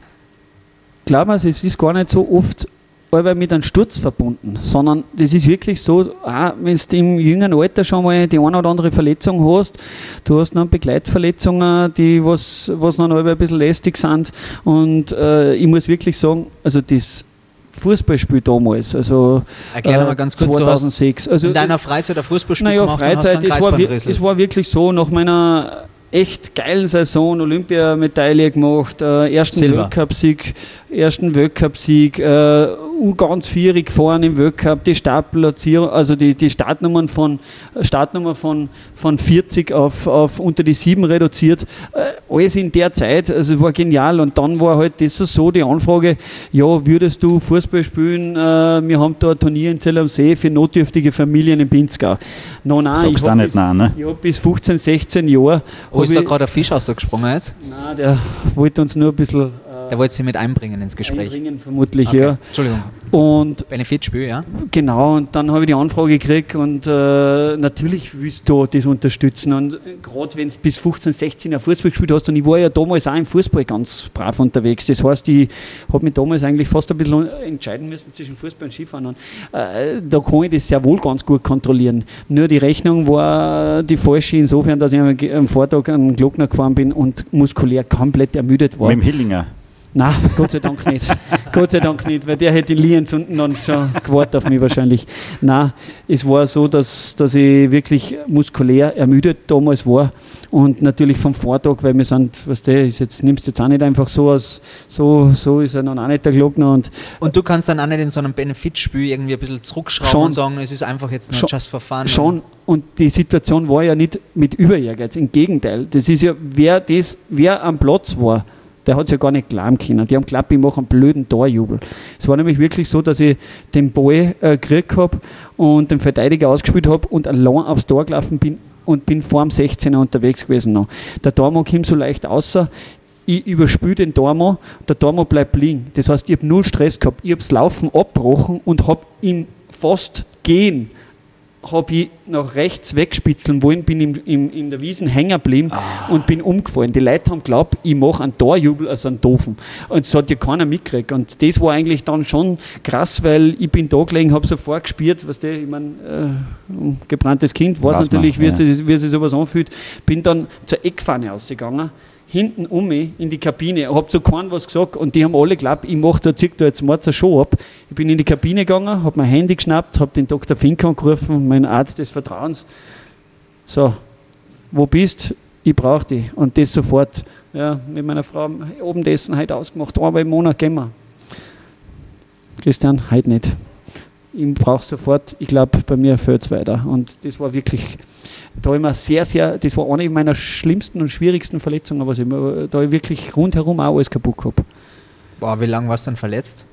Glauben Sie, es ist gar nicht so oft aber mit einem Sturz verbunden, sondern das ist wirklich so, wenn du im jüngeren Alter schon mal die eine oder andere Verletzung hast, du hast noch Begleitverletzungen, die was, was noch ein bisschen lästig sind und äh, ich muss wirklich sagen, also das Fußballspiel damals, also Erklär mal ganz kurz, 2006. Also, in deiner Freizeit ein Fußballspiel naja, gemacht Freizeit, es war, es war wirklich so, nach meiner echt geilen Saison, Olympiamedaille gemacht, äh, ersten Weltcupsieg, ersten Weltcupsieg, äh, ganz vierig gefahren im Weltcup, die Startplatzierung, also die, die Startnummern von Startnummer von, von 40 auf, auf unter die 7 reduziert. Äh, alles in der Zeit, also war genial. Und dann war halt das so die Anfrage, ja, würdest du Fußball spielen? Äh, wir haben da ein Turnier in Zell am See für notdürftige Familien in Pinzgau. No, nein, Sagst ich habe bis, ne? hab bis 15, 16 Jahre. Wo ist da gerade ein Fisch rausgesprungen jetzt? Nein, der wollte uns nur ein bisschen der wollte sie mit einbringen ins Gespräch. Einbringen vermutlich, okay. ja. Entschuldigung. Und Benefitspiel, ja? Genau, und dann habe ich die Anfrage gekriegt und äh, natürlich willst du das unterstützen. Und gerade wenn du bis 15, 16 Jahre Fußball gespielt hast, und ich war ja damals auch im Fußball ganz brav unterwegs. Das heißt, ich habe mich damals eigentlich fast ein bisschen entscheiden müssen zwischen Fußball und Skifahren. Und äh, da kann ich das sehr wohl ganz gut kontrollieren. Nur die Rechnung war die falsche, insofern, dass ich am Vortag an den Glockner gefahren bin und muskulär komplett ermüdet war. Mit dem Hillinger? Nein, Gott sei Dank nicht. Gott sei Dank nicht, weil der hätte die Lienz unten dann schon gewartet auf mich wahrscheinlich. Nein, es war so, dass, dass ich wirklich muskulär ermüdet damals war und natürlich vom Vortag, weil wir sind, was der ist jetzt, nimmst du jetzt auch nicht einfach so aus, so, so ist er dann auch nicht der Glockner. Und, und du kannst dann auch nicht in so einem Benefitspiel irgendwie ein bisschen zurückschrauben schon, und sagen, es ist einfach jetzt nur schon, just for fun. Schon, und die Situation war ja nicht mit Überehrgeiz, im Gegenteil. Das ist ja, wer, das, wer am Platz war, der hat es ja gar nicht glauben können. Die haben geglaubt, ich mache einen blöden Torjubel. Es war nämlich wirklich so, dass ich den Ball äh, gekriegt habe und den Verteidiger ausgespielt habe und allein aufs Tor gelaufen bin und bin vor dem 16er unterwegs gewesen noch. Der Tormann kommt so leicht außer, ich überspüle den Tormann, der Tormann bleibt liegen. Das heißt, ich habe null Stress gehabt. Ich habe das Laufen abgebrochen und habe ihn fast gehen habe ich nach rechts wegspitzeln wollen, bin im, im, in der Wiesen hängen geblieben ah. und bin umgefallen. Die Leute haben geglaubt, ich mache einen Torjubel als einen Doofen. Und es hat ja keiner mitgekriegt. Und das war eigentlich dann schon krass, weil ich bin da gelegen, habe sofort gespürt, was der, ich meine, äh, gebranntes Kind, weiß natürlich, man, ja. wie, sich, wie sich sowas anfühlt. Bin dann zur Eckpfanne ausgegangen hinten um mich in die Kabine, habe zu keinem was gesagt und die haben alle geglaubt, ich mache da, zieh da jetzt mal eine Show ab. Ich bin in die Kabine gegangen, habe mein Handy geschnappt, habe den Dr. Fink angerufen, mein Arzt des Vertrauens. So, wo bist Ich brauche dich. Und das sofort ja, mit meiner Frau oben dessen heute ausgemacht, einmal im Monat gehen wir. Christian, heute nicht. Ich brauche sofort, ich glaube, bei mir fällt es weiter. Und das war wirklich, da immer sehr, sehr, das war eine meiner schlimmsten und schwierigsten Verletzungen, was ich da ich wirklich rundherum auch alles kaputt gehabt. Boah, wie lange warst du dann verletzt?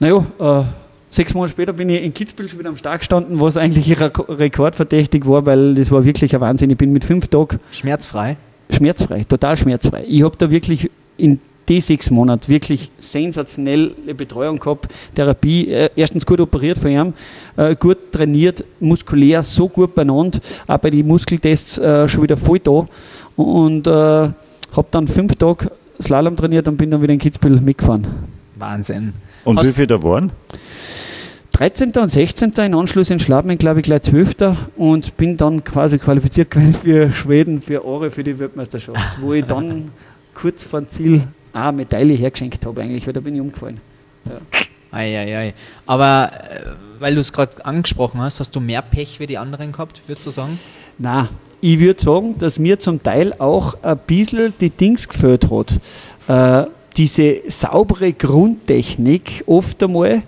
Naja, äh, sechs Monate später bin ich in Kitzbühel schon wieder am Start gestanden, was eigentlich rekordverdächtig war, weil das war wirklich ein Wahnsinn. Ich bin mit fünf Tagen Schmerzfrei? schmerzfrei, total schmerzfrei. Ich habe da wirklich in die sechs Monate wirklich sensationelle Betreuung gehabt, Therapie, äh, erstens gut operiert von ihm, äh, gut trainiert, muskulär so gut beieinander, auch bei den Muskeltests äh, schon wieder voll da und äh, habe dann fünf Tage Slalom trainiert und bin dann wieder in Kitzbühel mitgefahren. Wahnsinn. Und Hast- wie viele da waren? 13. und 16. in Anschluss in Schladming, glaube ich, gleich 12. und bin dann quasi qualifiziert gewesen für Schweden, für Aare, für die Weltmeisterschaft, wo ich dann kurz vor dem Ziel eine Medaille hergeschenkt habe, eigentlich, weil da bin ich umgefallen. Eieiei. Aber äh, weil du es gerade angesprochen hast, hast du mehr Pech wie die anderen gehabt, würdest du sagen? Na, ich würde sagen, dass mir zum Teil auch ein bisschen die Dings gefällt hat. Äh, diese saubere Grundtechnik oft einmal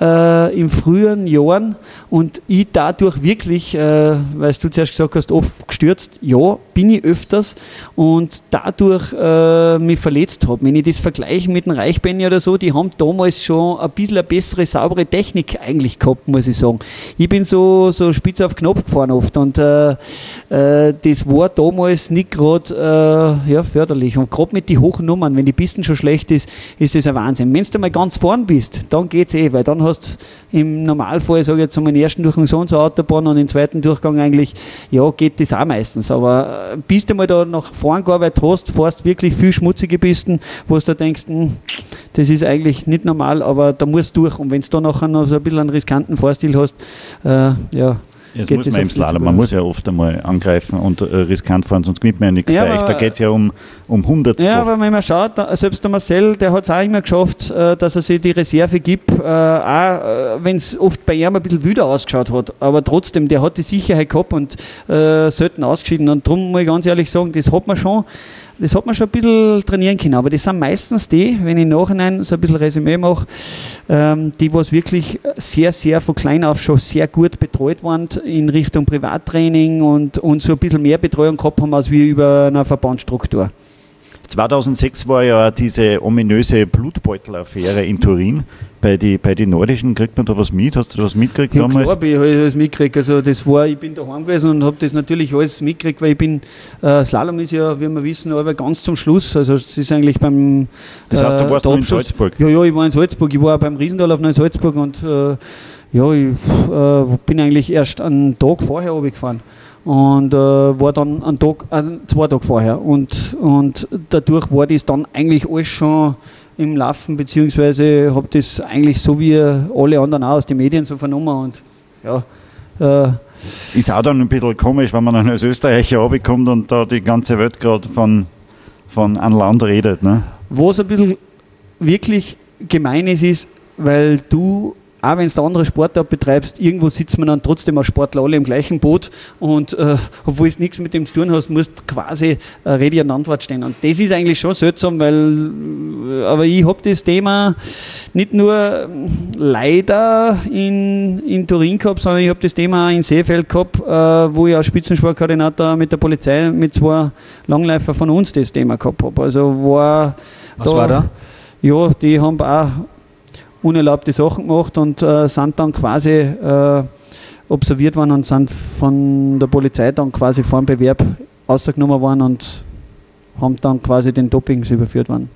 äh, in früheren Jahren und ich dadurch wirklich, äh, weil du zuerst gesagt hast, oft gestürzt, ja, bin ich öfters und dadurch äh, mich verletzt habe. Wenn ich das vergleiche mit dem Reichbenny oder so, die haben damals schon ein bisschen eine bessere, saubere Technik eigentlich gehabt, muss ich sagen. Ich bin so, so spitz auf Knopf gefahren oft und äh, äh, das war damals nicht gerade äh, ja, förderlich. Und gerade mit den hohen Nummern, wenn die Pisten schon schlecht ist, ist das ein Wahnsinn. Wenn du mal ganz vorn bist, dann geht es eh, weil dann hast du im Normalfall, sage ich jetzt, um den ersten Durchgang so und so Autobahn und im zweiten Durchgang eigentlich, ja, geht das auch meistens. Aber bis du mal da nach vorn gearbeitet hast, fährst wirklich viel schmutzige Pisten, wo du denkst, hm, das ist eigentlich nicht normal, aber da musst du durch. Und wenn du da nachher noch so ein bisschen einen riskanten Fahrstil hast, äh, ja, Jetzt geht muss das man im Slalom, man muss ja oft einmal angreifen und äh, riskant fahren, sonst gewinnt man ja nichts Ja, bei euch. Da geht es ja um, um Hundertstel. Ja, aber wenn man schaut, selbst der Marcel, der hat es auch immer geschafft, äh, dass er sich die Reserve gibt, äh, auch wenn es oft bei ihm ein bisschen wüder ausgeschaut hat. Aber trotzdem, der hat die Sicherheit gehabt und äh, selten ausgeschieden. Und darum muss ich ganz ehrlich sagen, das hat man schon. Das hat man schon ein bisschen trainieren können, aber das sind meistens die, wenn ich im Nachhinein so ein bisschen Resümee mache, ähm, die, was wirklich sehr, sehr von klein auf schon sehr gut betreut waren in Richtung Privattraining und, und so ein bisschen mehr Betreuung gehabt haben als wir über eine Verbandsstruktur. 2006 war ja diese ominöse Blutbeutel-Affäre in Turin. Bei den bei die Nordischen kriegt man da was mit? Hast du da was mitgekriegt Ja, damals? klar, habe ich alles mitgekriegt. Also das war, ich bin daheim gewesen und habe das natürlich alles mitgekriegt, weil ich bin, äh, Slalom ist ja, wie wir wissen, aber ganz zum Schluss. Also es ist eigentlich beim Das heißt, du äh, warst in Salzburg. Ja, ja, ich war in Salzburg. Ich war beim Riesendorlauf in Salzburg und äh, ja, ich äh, bin eigentlich erst einen Tag vorher runtergefahren und äh, war dann einen Tag, äh, zwei Tage vorher und, und dadurch war das dann eigentlich alles schon im Laufen, beziehungsweise habe das eigentlich so wie alle anderen auch aus den Medien so vernommen und ja, äh, Ist auch dann ein bisschen komisch, wenn man dann als Österreicher runterkommt und da die ganze Welt gerade von, von einem Land redet. Ne? Was ein bisschen wirklich gemein ist, ist, weil du, auch wenn du eine andere Sportart betreibst, irgendwo sitzt man dann trotzdem als Sportler alle im gleichen Boot und äh, obwohl es nichts mit dem zu tun hast, musst du quasi äh, Rede und Antwort stehen. Und das ist eigentlich schon seltsam, weil, äh, aber ich habe das Thema nicht nur ähm, leider in, in Turin gehabt, sondern ich habe das Thema auch in Seefeld gehabt, äh, wo ich als Spitzensportkoordinator mit der Polizei, mit zwei Langläufer von uns das Thema gehabt habe. Also war Was war da? ja, die haben auch unerlaubte Sachen gemacht und äh, sind dann quasi äh, observiert worden und sind von der Polizei dann quasi vor dem Bewerb ausgenommen worden und haben dann quasi den Dopings überführt worden.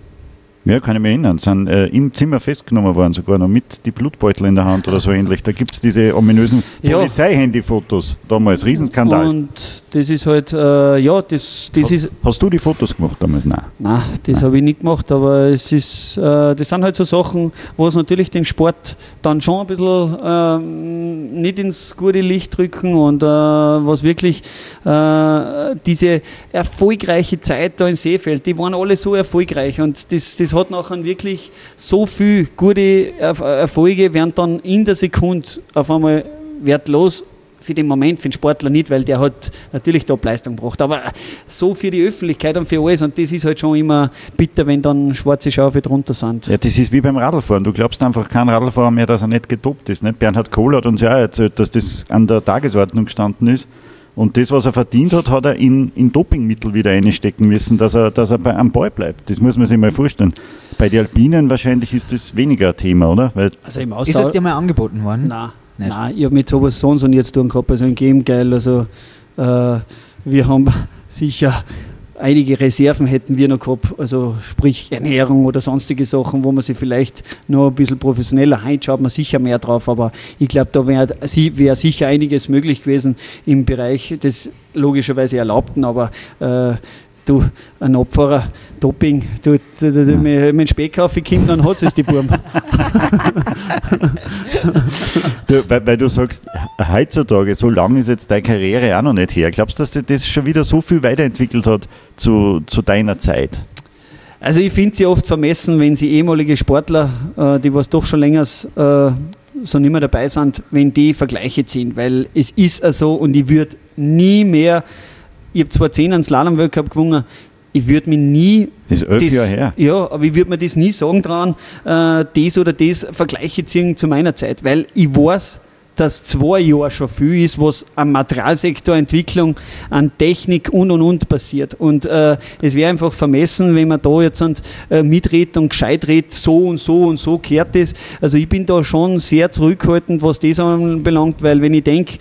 Ja, kann ich mich erinnern. Sind äh, im Zimmer festgenommen worden, sogar noch mit die Blutbeutel in der Hand oder so ähnlich. Da gibt es diese ominösen Ja. Polizeihandy-Fotos. Damals, Riesenskandal. Und das ist halt, äh, ja, das, das hast, ist, hast du die Fotos gemacht damals? Nein. Nein, das habe ich nicht gemacht, aber es ist, äh, das sind halt so Sachen, wo es natürlich den Sport dann schon ein bisschen ähm, nicht ins gute Licht drücken und äh, was wirklich äh, diese erfolgreiche Zeit da in Seefeld, die waren alle so erfolgreich und das, das hat nachher wirklich so viel gute Erf Erfolge, werden dann in der Sekunde auf einmal wertlos für den Moment, für den Sportler nicht, weil der hat natürlich Top-Leistung gebracht. Aber so für die Öffentlichkeit und für alles. Und das ist halt schon immer bitter, wenn dann schwarze Schafe drunter sind. Ja, das ist wie beim Radlfahren. Du glaubst einfach kein Radlfahrer mehr, dass er nicht getobt ist. Nicht? Bernhard Kohl hat uns ja auch erzählt, dass das an der Tagesordnung gestanden ist. Und das, was er verdient hat, hat er in, in Dopingmittel wieder einstecken müssen, dass er, dass er bei, am Ball bleibt. Das muss man sich mal vorstellen. Bei den Alpinen wahrscheinlich ist das weniger ein Thema, oder? Weil Also im Ist es dir mal angeboten worden? Nein, Nicht? nein, ich habe mit sowas sonst und jetzt tun gehabt. Also im Gegenteil, also äh, wir haben sicher einige Reserven hätten wir noch gehabt, also sprich Ernährung oder sonstige Sachen, wo man sich vielleicht noch ein bisschen professioneller, heute schaut man sicher mehr drauf, aber ich glaube, da wäre wär sicher einiges möglich gewesen im Bereich des logischerweise Erlaubten, aber äh, du, ein Abfahrer, Doping, du, du, du, du wenn ein Speck kommt, dann hat es die Burm. Du, weil, weil du sagst, heutzutage, so lange ist jetzt deine Karriere auch noch nicht her. Glaubst du, dass sich das schon wieder so viel weiterentwickelt hat zu, zu deiner Zeit? Also ich finde sie oft vermessen, wenn sie ehemalige Sportler, äh, die was doch schon länger äh, so nicht mehr dabei sind, wenn die Vergleiche ziehen, weil es ist so und ich würde nie mehr, ich habe zwar 10 einen Slalom-Weltcup gewonnen, ich würde mir nie Das ist elf Jahre her. ja, aber ich würde mir das nie sagen dran, äh, das oder das Vergleiche ziehen zu meiner Zeit, weil ich weiß, dass zwei Jahre schon viel ist, was am Materialsektor Entwicklung, an Technik und und und passiert. Und äh, es wäre einfach vermessen, wenn man da jetzt äh, mitredet und gescheit redet, so und so und so kehrt es. Also ich bin da schon sehr zurückhaltend, was das anbelangt, weil wenn ich denke,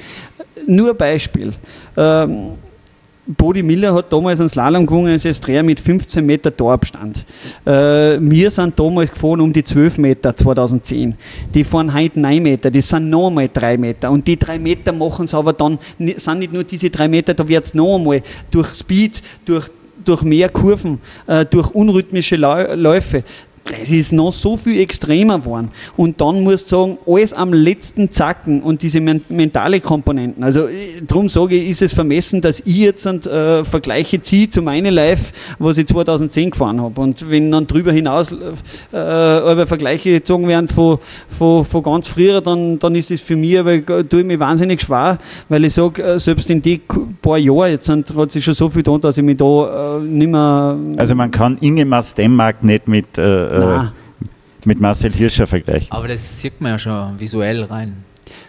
nur ein Beispiel. Ähm, Bodi Miller hat damals einen Slalom gewonnen als Estrea mit 15 Meter Torabstand. Äh, wir sind damals gefahren um die 12 Meter 2010. Die fahren heute 9 Meter, das sind noch einmal 3 Meter. Und die 3 Meter machen es aber dann, sind nicht nur diese 3 Meter, da wird es noch einmal durch Speed, durch, durch mehr Kurven, äh, durch unrhythmische Läufe. Das ist noch so viel extremer geworden. Und dann musst du sagen, alles am letzten Zacken und diese men mentale Komponenten. Also äh, darum sage ich, ist es vermessen, dass ich jetzt äh, Vergleiche ziehe zu meinem Live, was ich 2010 gefahren habe. Und wenn dann darüber hinaus äh, aber Vergleiche gezogen werden von, von, von ganz früher, dann, dann ist das für mich, aber tue ich mich wahnsinnig schwer, weil ich sage, äh, selbst in die paar Jahren, jetzt sind, hat sich schon so viel getan, dass ich mich da äh, nicht mehr... Also man kann Ingemar Stemmark nicht mit, äh, äh, mit Marcel Hirscher vergleichen. Aber das sieht man ja schon visuell rein.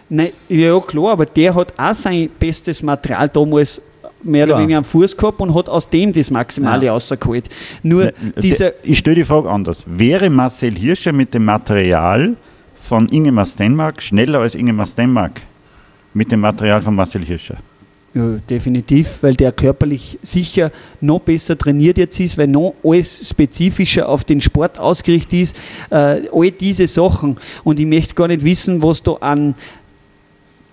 Nein, ja klar, aber der hat auch sein bestes Material damals mehr oder Klar. weniger am Fuß gehabt und hat aus dem das Maximale Ja. rausgeholt. Nur dieser, ich stelle die Frage anders. Wäre Marcel Hirscher mit dem Material von Ingemar Stenmark schneller als Ingemar Stenmark mit dem Material von Marcel Hirscher? Ja, definitiv, weil der körperlich sicher noch besser trainiert jetzt ist, weil noch alles spezifischer auf den Sport ausgerichtet ist. Äh, all diese Sachen. Und ich möchte gar nicht wissen, was da an.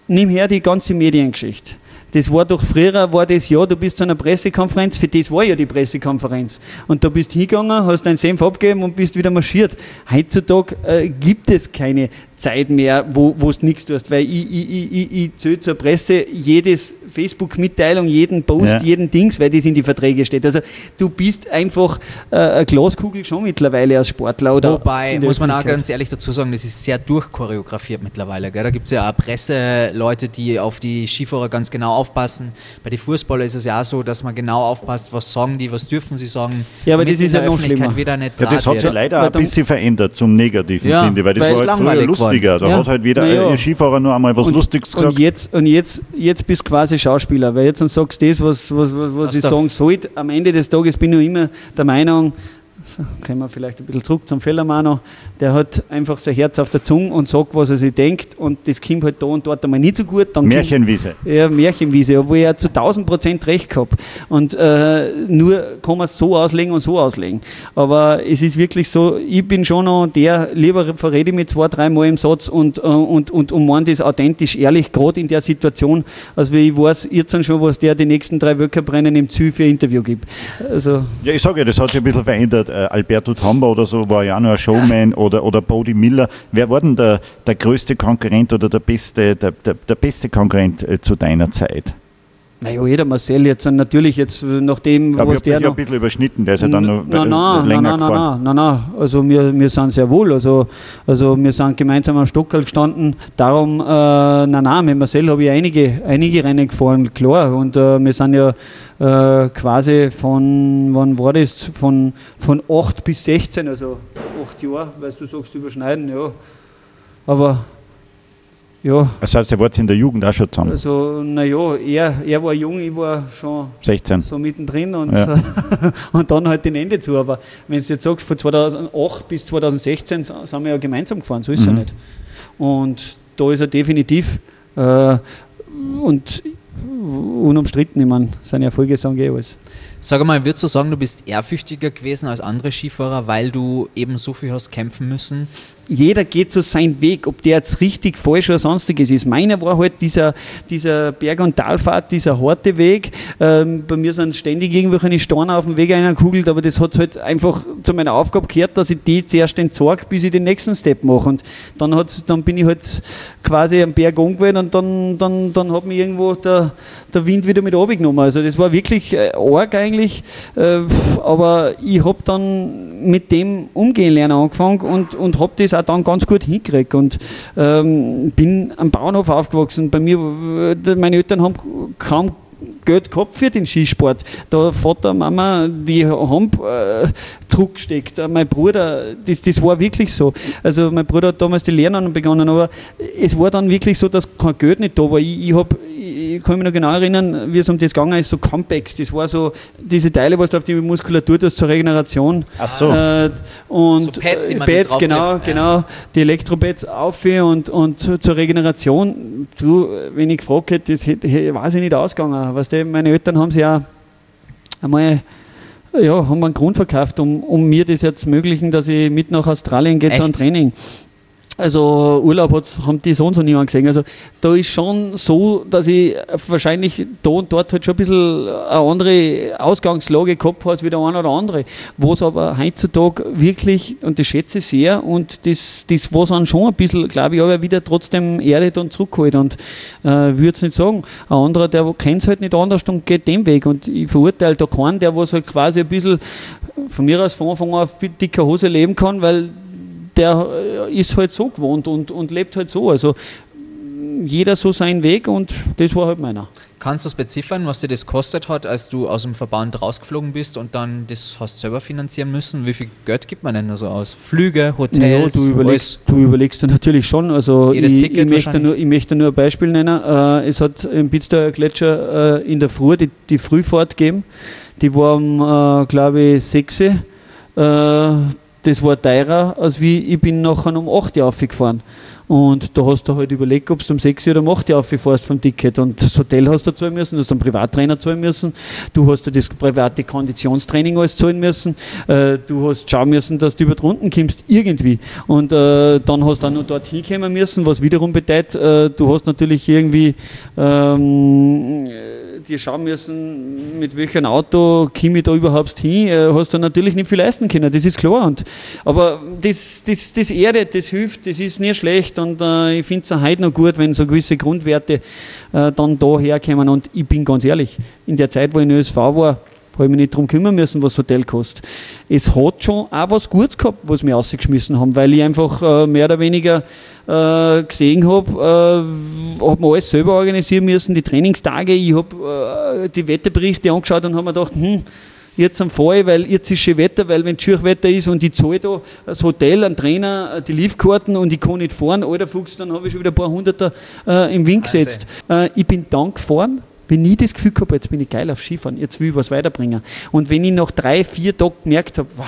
Nimm her die ganze Mediengeschichte. Das war doch früher, war das ja, du bist zu einer Pressekonferenz, für das war ja die Pressekonferenz. Und da bist hingegangen, hast deinen Senf abgegeben und bist wieder marschiert. Heutzutage äh, gibt es keine Zeit mehr, wo du nichts tust, weil ich, ich, ich, ich, ich zähle zur Presse jedes Facebook-Mitteilung, jeden Post, Ja. jeden Dings, weil das in die Verträge steht. Also du bist einfach äh, eine Glaskugel schon mittlerweile als Sportler. Oder Wobei, muss man auch ganz ehrlich dazu sagen, das ist sehr durchchoreografiert mittlerweile. Gell? Da gibt es ja auch Presseleute, die auf die Skifahrer ganz genau aufpassen. Bei den Fußballern ist es ja auch so, dass man genau aufpasst, was sagen die, was dürfen sie sagen. Ja, aber das ist ja noch Öffentlichkeit schlimmer. wieder nicht Ja, das hat sich leider ein bisschen verändert zum Negativen, Ja, finde ich, weil das weil war halt früher langweilig lustiger. Da geworden. hat halt wieder Na ja. ein Skifahrer nur einmal was und, Lustiges und gesagt. jetzt, und jetzt, jetzt bist du quasi Schauspieler, weil jetzt dann sagst du das, was, was, was, was ich sagen sollte. Am Ende des Tages bin ich immer der Meinung, so, kommen wir vielleicht ein bisschen zurück zum Fellermano, der hat einfach sein Herz auf der Zunge und sagt, was er sich denkt und das kommt halt da und dort einmal nicht so gut. Dann kommt- Märchenwiese. Ja, Märchenwiese, obwohl er zu 1000 Prozent recht gehabt. Und äh, nur kann man es so auslegen und so auslegen. Aber es ist wirklich so, ich bin schon noch der, lieber verrede ich mich zwei, dreimal im Satz und, äh, und, und, und meine das authentisch, ehrlich, gerade in der Situation, als wie ich weiß jetzt schon, was der die nächsten drei Weltcuprennen im Ziel für ein Interview gibt. Also, Ja, ich sage ja, das hat sich ein bisschen verändert. Äh, Alberto Tomba oder so war ja auch ein Showman oder, oder Bodie Miller. Wer war denn der, der größte Konkurrent oder der beste, der, der, der beste Konkurrent äh, zu deiner Zeit? Naja, jeder Marcel jetzt natürlich jetzt nach dem, glaube, was der noch... ein bisschen überschnitten, der ist ja dann noch Nein, äh, nein, länger nein, nein, gefahren. nein, nein, nein. Also wir, wir sind sehr wohl. Also, also wir sind gemeinsam am Stockerl gestanden. Darum, äh, nein, nein, mit Marcel habe ich einige, einige Rennen gefahren, klar. Und äh, wir sind ja äh, quasi von, wann war das? Von, von 8 bis 16, also 8 Jahre, weil du sagst, überschneiden, ja. Aber ja, Das heißt, ihr wart in der Jugend auch schon zusammen, also naja, er, er war jung, ich war schon 16. so mittendrin und, Ja. und dann halt den Ende zu. Aber wenn du jetzt sagst, von 2008 bis 2016 sind wir ja gemeinsam gefahren, so ist es Mhm. ja nicht. Und da ist er definitiv äh, und unumstritten, ich meine, seine Erfolge sagen eh alles. Sag mal, würdest du sagen, du bist ehrfürchtiger gewesen als andere Skifahrer, weil du eben so viel hast kämpfen müssen? Jeder geht so seinen Weg, ob der jetzt richtig, falsch oder sonstiges ist. Meiner war halt dieser, dieser Berg- und Talfahrt, dieser harte Weg. Ähm, bei mir sind ständig irgendwelche Steine auf dem Weg eingekugelt, aber das hat halt einfach zu meiner Aufgabe gehört, dass ich die zuerst entsorge, bis ich den nächsten Step mache. Und dann, hat's, dann bin ich halt quasi am Berg umgewählt und dann, dann, dann hat mich irgendwo der, der Wind wieder mit runtergenommen. Also das war wirklich äh, arg eigentlich, äh, aber ich habe dann mit dem umgehen lernen angefangen und, und habe das auch dann ganz gut hingekriegt und ähm, bin am Bauernhof aufgewachsen. Bei mir, äh, meine Eltern haben kaum Geld gehabt für den Skisport. Da Vater, Mama, die haben äh, zurückgesteckt. Äh, Mein Bruder, das, das war wirklich so. Also mein Bruder hat damals die Lehre begonnen, aber es war dann wirklich so, dass kein Geld nicht da war. Ich, ich, hab, ich kann mich noch genau erinnern, wie es um das gegangen ist, so Comebacks. Das war so diese Teile, was du auf die Muskulatur tust zur Regeneration. Ach so. Äh, und So Pads, die man Pads, genau, klebt, ja. genau. Die Elektropads auf und, und zu- zur Regeneration. Du, wenn ich gefragt hätte, das hätte, weiß ich nicht ausgegangen. Weißt du, meine Eltern haben sich auch einmal ja, haben einen Grund verkauft, um, um mir das jetzt zu ermöglichen, dass ich mit nach Australien gehe zu einem? Training. Also Urlaub hat's, haben die so und so niemand gesehen. Also da ist schon so, dass ich wahrscheinlich da und dort halt schon ein bisschen eine andere Ausgangslage gehabt habe als wie der eine oder andere. Was aber heutzutage wirklich, und das schätze ich sehr, und das, das was dann schon ein bisschen, glaube ich, aber wieder trotzdem Erde dann zurückgeholt. Und äh, würde es nicht sagen. Ein anderer, der kennt es halt nicht anders und geht den Weg. Und ich verurteile da keinen, der was halt quasi ein bisschen von mir aus von Anfang an auf dicker Hose leben kann, weil der äh, ist halt so gewohnt und, und lebt halt so. Also jeder so seinen Weg und das war halt meiner. Kannst du es beziffern, was dir das kostet hat, als du aus dem Verband rausgeflogen bist und dann das hast selber finanzieren müssen? Wie viel Geld gibt man denn da so aus? Flüge, Hotels, ja, du, überlegst, du überlegst natürlich schon. Also Jedes ich, Ticket ich, möchte nur, ich möchte nur ein Beispiel nennen. Äh, es hat im Pitztauer Gletscher äh, in der Früh die, die Frühfahrt gegeben. Die war um, äh, glaube ich, 6 Uhr. Das war teurer, als wie ich bin nachher um 8 Uhr aufgefahren. Und da hast du halt überlegt, ob du um 6 Uhr oder um 8 Uhr auffährst vom Ticket. Und das Hotel hast du zahlen müssen, du hast einen Privattrainer zahlen müssen, du hast das private Konditionstraining alles zahlen müssen, äh, du hast schauen müssen, dass du über die Runden kommst, irgendwie. Und äh, dann hast du auch noch dorthin kommen müssen, was wiederum bedeutet, äh, du hast natürlich irgendwie ähm, dir schauen müssen, mit welchem Auto komme ich da überhaupt hin, äh, hast du natürlich nicht viel leisten können, das ist klar. Und, aber das, das, das erdet, das hilft, das ist nicht schlecht und äh, ich finde es heute noch gut, wenn so gewisse Grundwerte äh, dann da herkommen. Und ich bin ganz ehrlich, in der Zeit, wo ich in ÖSV war, habe ich mich nicht darum kümmern müssen, was das Hotel kostet. Es hat schon auch was Gutes gehabt, was wir rausgeschmissen haben, weil ich einfach äh, mehr oder weniger äh, gesehen habe, äh, habe mir alles selber organisieren müssen, die Trainingstage, ich habe äh, die Wetterberichte angeschaut und habe mir gedacht, hm, jetzt am Fall, weil jetzt ist schön Wetter, weil wenn Schürchwetter ist und ich zahle da das Hotel, einen Trainer, äh, die Liftkarten und ich kann nicht fahren, alter Fuchs, dann habe ich schon wieder ein paar Hunderter äh, im Wind gesetzt. Äh, ich bin dann gefahren, wenn nie das Gefühl gehabt, jetzt bin ich geil auf Skifahren, jetzt will ich was weiterbringen. Und wenn ich nach drei, vier Tagen gemerkt habe, wow,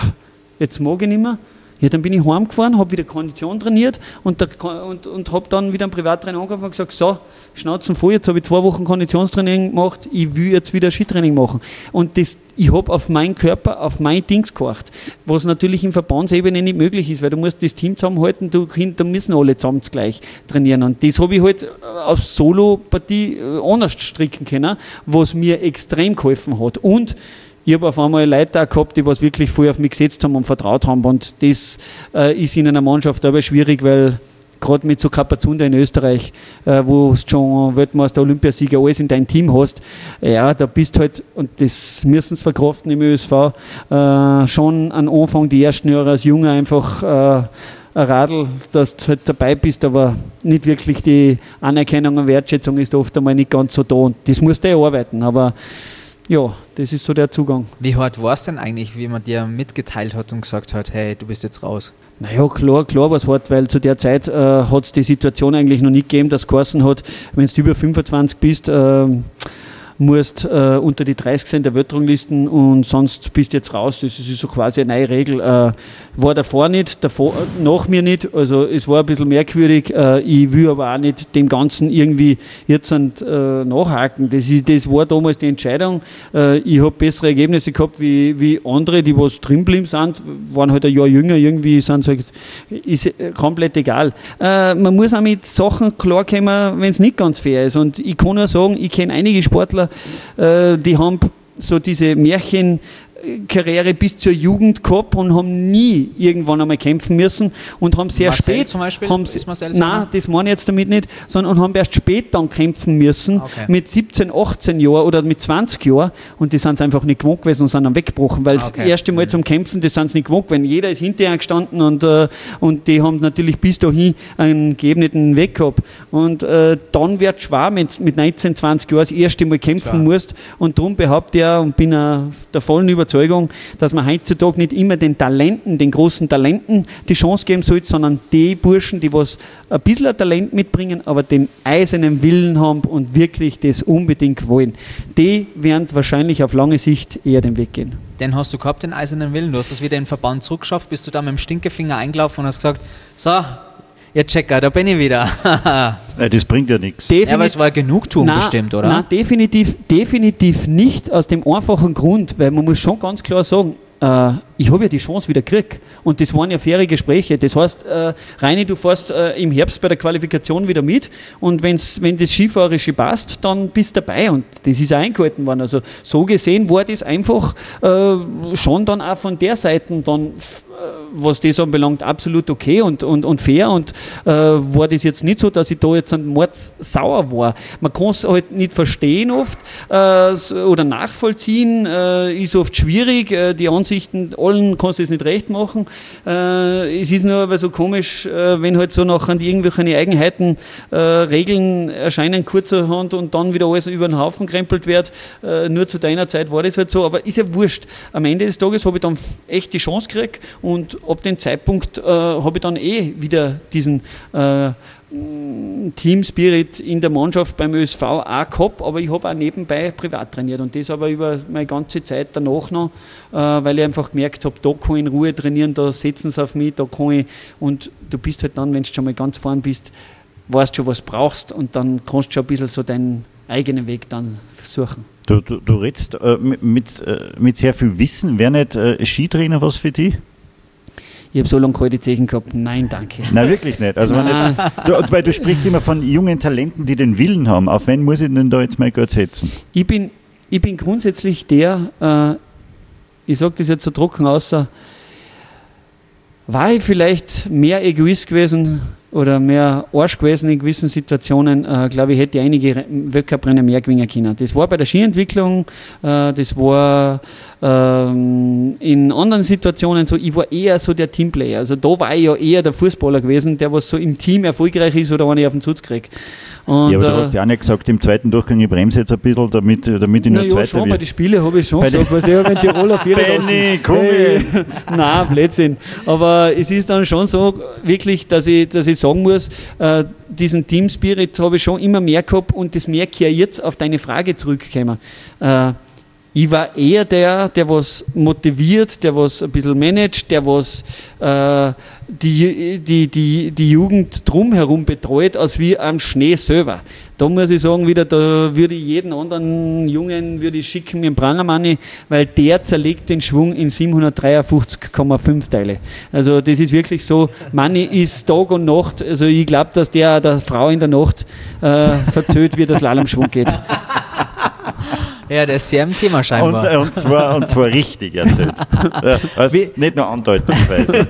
jetzt mag ich nicht mehr, ja, dann bin ich heimgefahren, habe wieder Kondition trainiert und, und, und habe dann wieder einen Privattrainer angefangen und gesagt, so, Schnauzen voll, jetzt habe ich zwei Wochen Konditionstraining gemacht, ich will jetzt wieder Skitraining machen. Und das, ich habe auf meinen Körper, auf mein Dings geachtet, was natürlich in Verbandsebene nicht möglich ist, weil du musst das Team zusammenhalten, du, da müssen alle zusammen gleich trainieren. Und das habe ich halt äh, auf Solo-Partie äh, anders stricken können, was mir extrem geholfen hat. Und ich habe auf einmal Leute gehabt, die was wirklich voll auf mich gesetzt haben und vertraut haben. Und das äh, ist in einer Mannschaft aber schwierig, weil gerade mit so Kapazunder in Österreich, äh, wo du schon Weltmeister, Olympiasieger, alles in deinem Team hast, ja, da bist halt, und das müssen sie verkraften im ÖSV, äh, schon am Anfang die ersten Jahre als Junge einfach äh, ein Radl, dass du halt dabei bist, aber nicht wirklich die Anerkennung und Wertschätzung ist oft einmal nicht ganz so da. Und das musst du arbeiten. Aber ja, das ist so der Zugang. Wie hart war es denn eigentlich, wie man dir mitgeteilt hat und gesagt hat, hey, du bist jetzt raus? Naja, klar, klar war es hart, weil zu der Zeit äh, hat es die Situation eigentlich noch nicht gegeben, dass Carsten hat, wenn du über 25 bist, äh, musst äh, unter die 30 sein der Weltranglisten und sonst bist du jetzt raus. Das ist so quasi eine neue Regel. Äh, war davor nicht, davor, nach mir nicht. Also es war ein bisschen merkwürdig. Äh, ich will aber auch nicht dem Ganzen irgendwie jetzt äh, nachhaken. Das, ist, das war damals die Entscheidung. Äh, ich habe bessere Ergebnisse gehabt wie, wie andere, die was drin blieben sind, waren halt ein Jahr jünger, irgendwie sind halt, ist komplett egal. Äh, man muss auch mit Sachen klarkommen, wenn es nicht ganz fair ist. Und ich kann nur sagen, ich kenne einige Sportler, äh, die haben so diese Märchen Karriere bis zur Jugend gehabt und haben nie irgendwann einmal kämpfen müssen und haben sehr Marcel spät. zum Beispiel? Haben, Ist Marcel so nein, das meine ich jetzt damit nicht, sondern und haben erst spät dann kämpfen müssen, Okay. mit 17, 18 Jahren oder mit 20 Jahren und die sind es einfach nicht gewohnt gewesen und sind dann weggebrochen, weil das Okay. Mhm. erste Mal zum Kämpfen, das sind sie nicht gewohnt gewesen. Jeder ist hinter ihnen gestanden und, äh, und die haben natürlich bis dahin einen geebneten Weg gehabt. Und äh, dann wird es schwer, wenn du mit 19, 20 Jahren das erste Mal kämpfen Klar. musst und darum behaupte ich und bin auch der vollen Überzeugung, dass man heutzutage nicht immer den Talenten, den großen Talenten die Chance geben sollte, sondern die Burschen, die was ein bisschen Talent mitbringen, aber den eisernen Willen haben und wirklich das unbedingt wollen. Die werden wahrscheinlich auf lange Sicht eher den Weg gehen. Den hast du gehabt, den eisernen Willen. Du hast das wieder in den Verband zurückgeschafft, bist du da mit dem Stinkefinger eingelaufen und hast gesagt, so, ihr Checker, da bin ich wieder. Äh, Das bringt ja nichts. ja, aber es war Genugtuung bestimmt, oder? Nein, definitiv, definitiv nicht aus dem einfachen Grund, weil man muss schon ganz klar sagen, äh, ich habe ja die Chance wieder gekriegt. Und das waren ja faire Gespräche. Das heißt, äh, Reini, du fährst äh, im Herbst bei der Qualifikation wieder mit und wenn's, wenn das Skifahrerische passt, dann bist du dabei. Und das ist auch eingehalten worden. Also so gesehen war das einfach äh, schon dann auch von der Seite dann was das anbelangt, absolut okay und, und, und fair und äh, war das jetzt nicht so, dass ich da jetzt ein Mords sauer war. Man kann es halt nicht verstehen oft äh, oder nachvollziehen, äh, ist oft schwierig, äh, die Ansichten, allen kannst du das nicht recht machen. Äh, es ist nur aber so komisch, äh, wenn halt so nachher irgendwelche Eigenheiten, äh, Regeln erscheinen kurzerhand und dann wieder alles über den Haufen krempelt wird. Äh, nur zu deiner Zeit war das halt so, aber ist ja wurscht. Am Ende des Tages habe ich dann echt die Chance gekriegt und ab dem Zeitpunkt äh, habe ich dann eh wieder diesen äh, m, Team Spirit in der Mannschaft beim ÖSV auch gehabt, aber ich habe auch nebenbei privat trainiert und das aber über meine ganze Zeit danach noch, äh, weil ich einfach gemerkt habe, da kann ich in Ruhe trainieren, da setzen sie auf mich, da kann ich und du bist halt dann, wenn du schon mal ganz vorn bist, weißt schon, was du brauchst und dann kannst du schon ein bisschen so deinen eigenen Weg dann suchen. Du, du, du redest äh, mit, mit, äh, mit sehr viel Wissen. Wäre nicht äh, Skitrainer was für dich? Ich habe so lange kalte Zeichen gehabt, nein, danke. Nein, wirklich nicht. Also wenn Nein. jetzt, du, weil du sprichst immer von jungen Talenten, die den Willen haben. Auf wen muss ich denn da jetzt mein Geld setzen? Ich bin, ich bin grundsätzlich der, äh, ich sage das jetzt so trocken außer, war ich vielleicht mehr Egoist gewesen oder mehr Arsch gewesen in gewissen Situationen, äh, glaube ich, hätte einige Re- Weltcuprennen mehr gewinnen können. Das war bei der Skientwicklung, äh, das war ähm, in anderen Situationen so, ich war eher so der Teamplayer. Also da war ich ja eher der Fußballer gewesen, der was so im Team erfolgreich ist oder wenn ich auf den Zutz kriege. Und, ja, aber du äh, hast ja auch nicht gesagt, im zweiten Durchgang, ich bremse jetzt ein bisschen, damit, damit ich nur ja, Zweiter schon, bei werde. den Spielen habe ich schon Bei gesagt, was ich habe in Tirol auf ihre Benni, komm jetzt! Nein, Blödsinn. Aber es ist dann schon so, wirklich, dass ich, dass ich sagen muss, äh, diesen Team Spirit habe ich schon immer mehr gehabt und das merke ich jetzt auf deine Frage zurückkommen. Äh, ich war eher der, der was motiviert, der was ein bisschen managt, der was äh, die, die, die, die Jugend drumherum betreut, als wie am Schnee selber. Da muss ich sagen, wieder, da würde ich jeden anderen Jungen würde ich schicken mit dem Prangermanni, weil der zerlegt den Schwung in 753,5 Teile. Also das ist wirklich so, Manni ist Tag und Nacht, also ich glaube, dass der der Frau in der Nacht äh, verzögert, wie das Slalomschwung geht. Ja, der ist sehr im Thema Und, scheinbar. äh, und, zwar, und zwar richtig erzählt. Ja, also Wie- nicht nur andeutungsweise.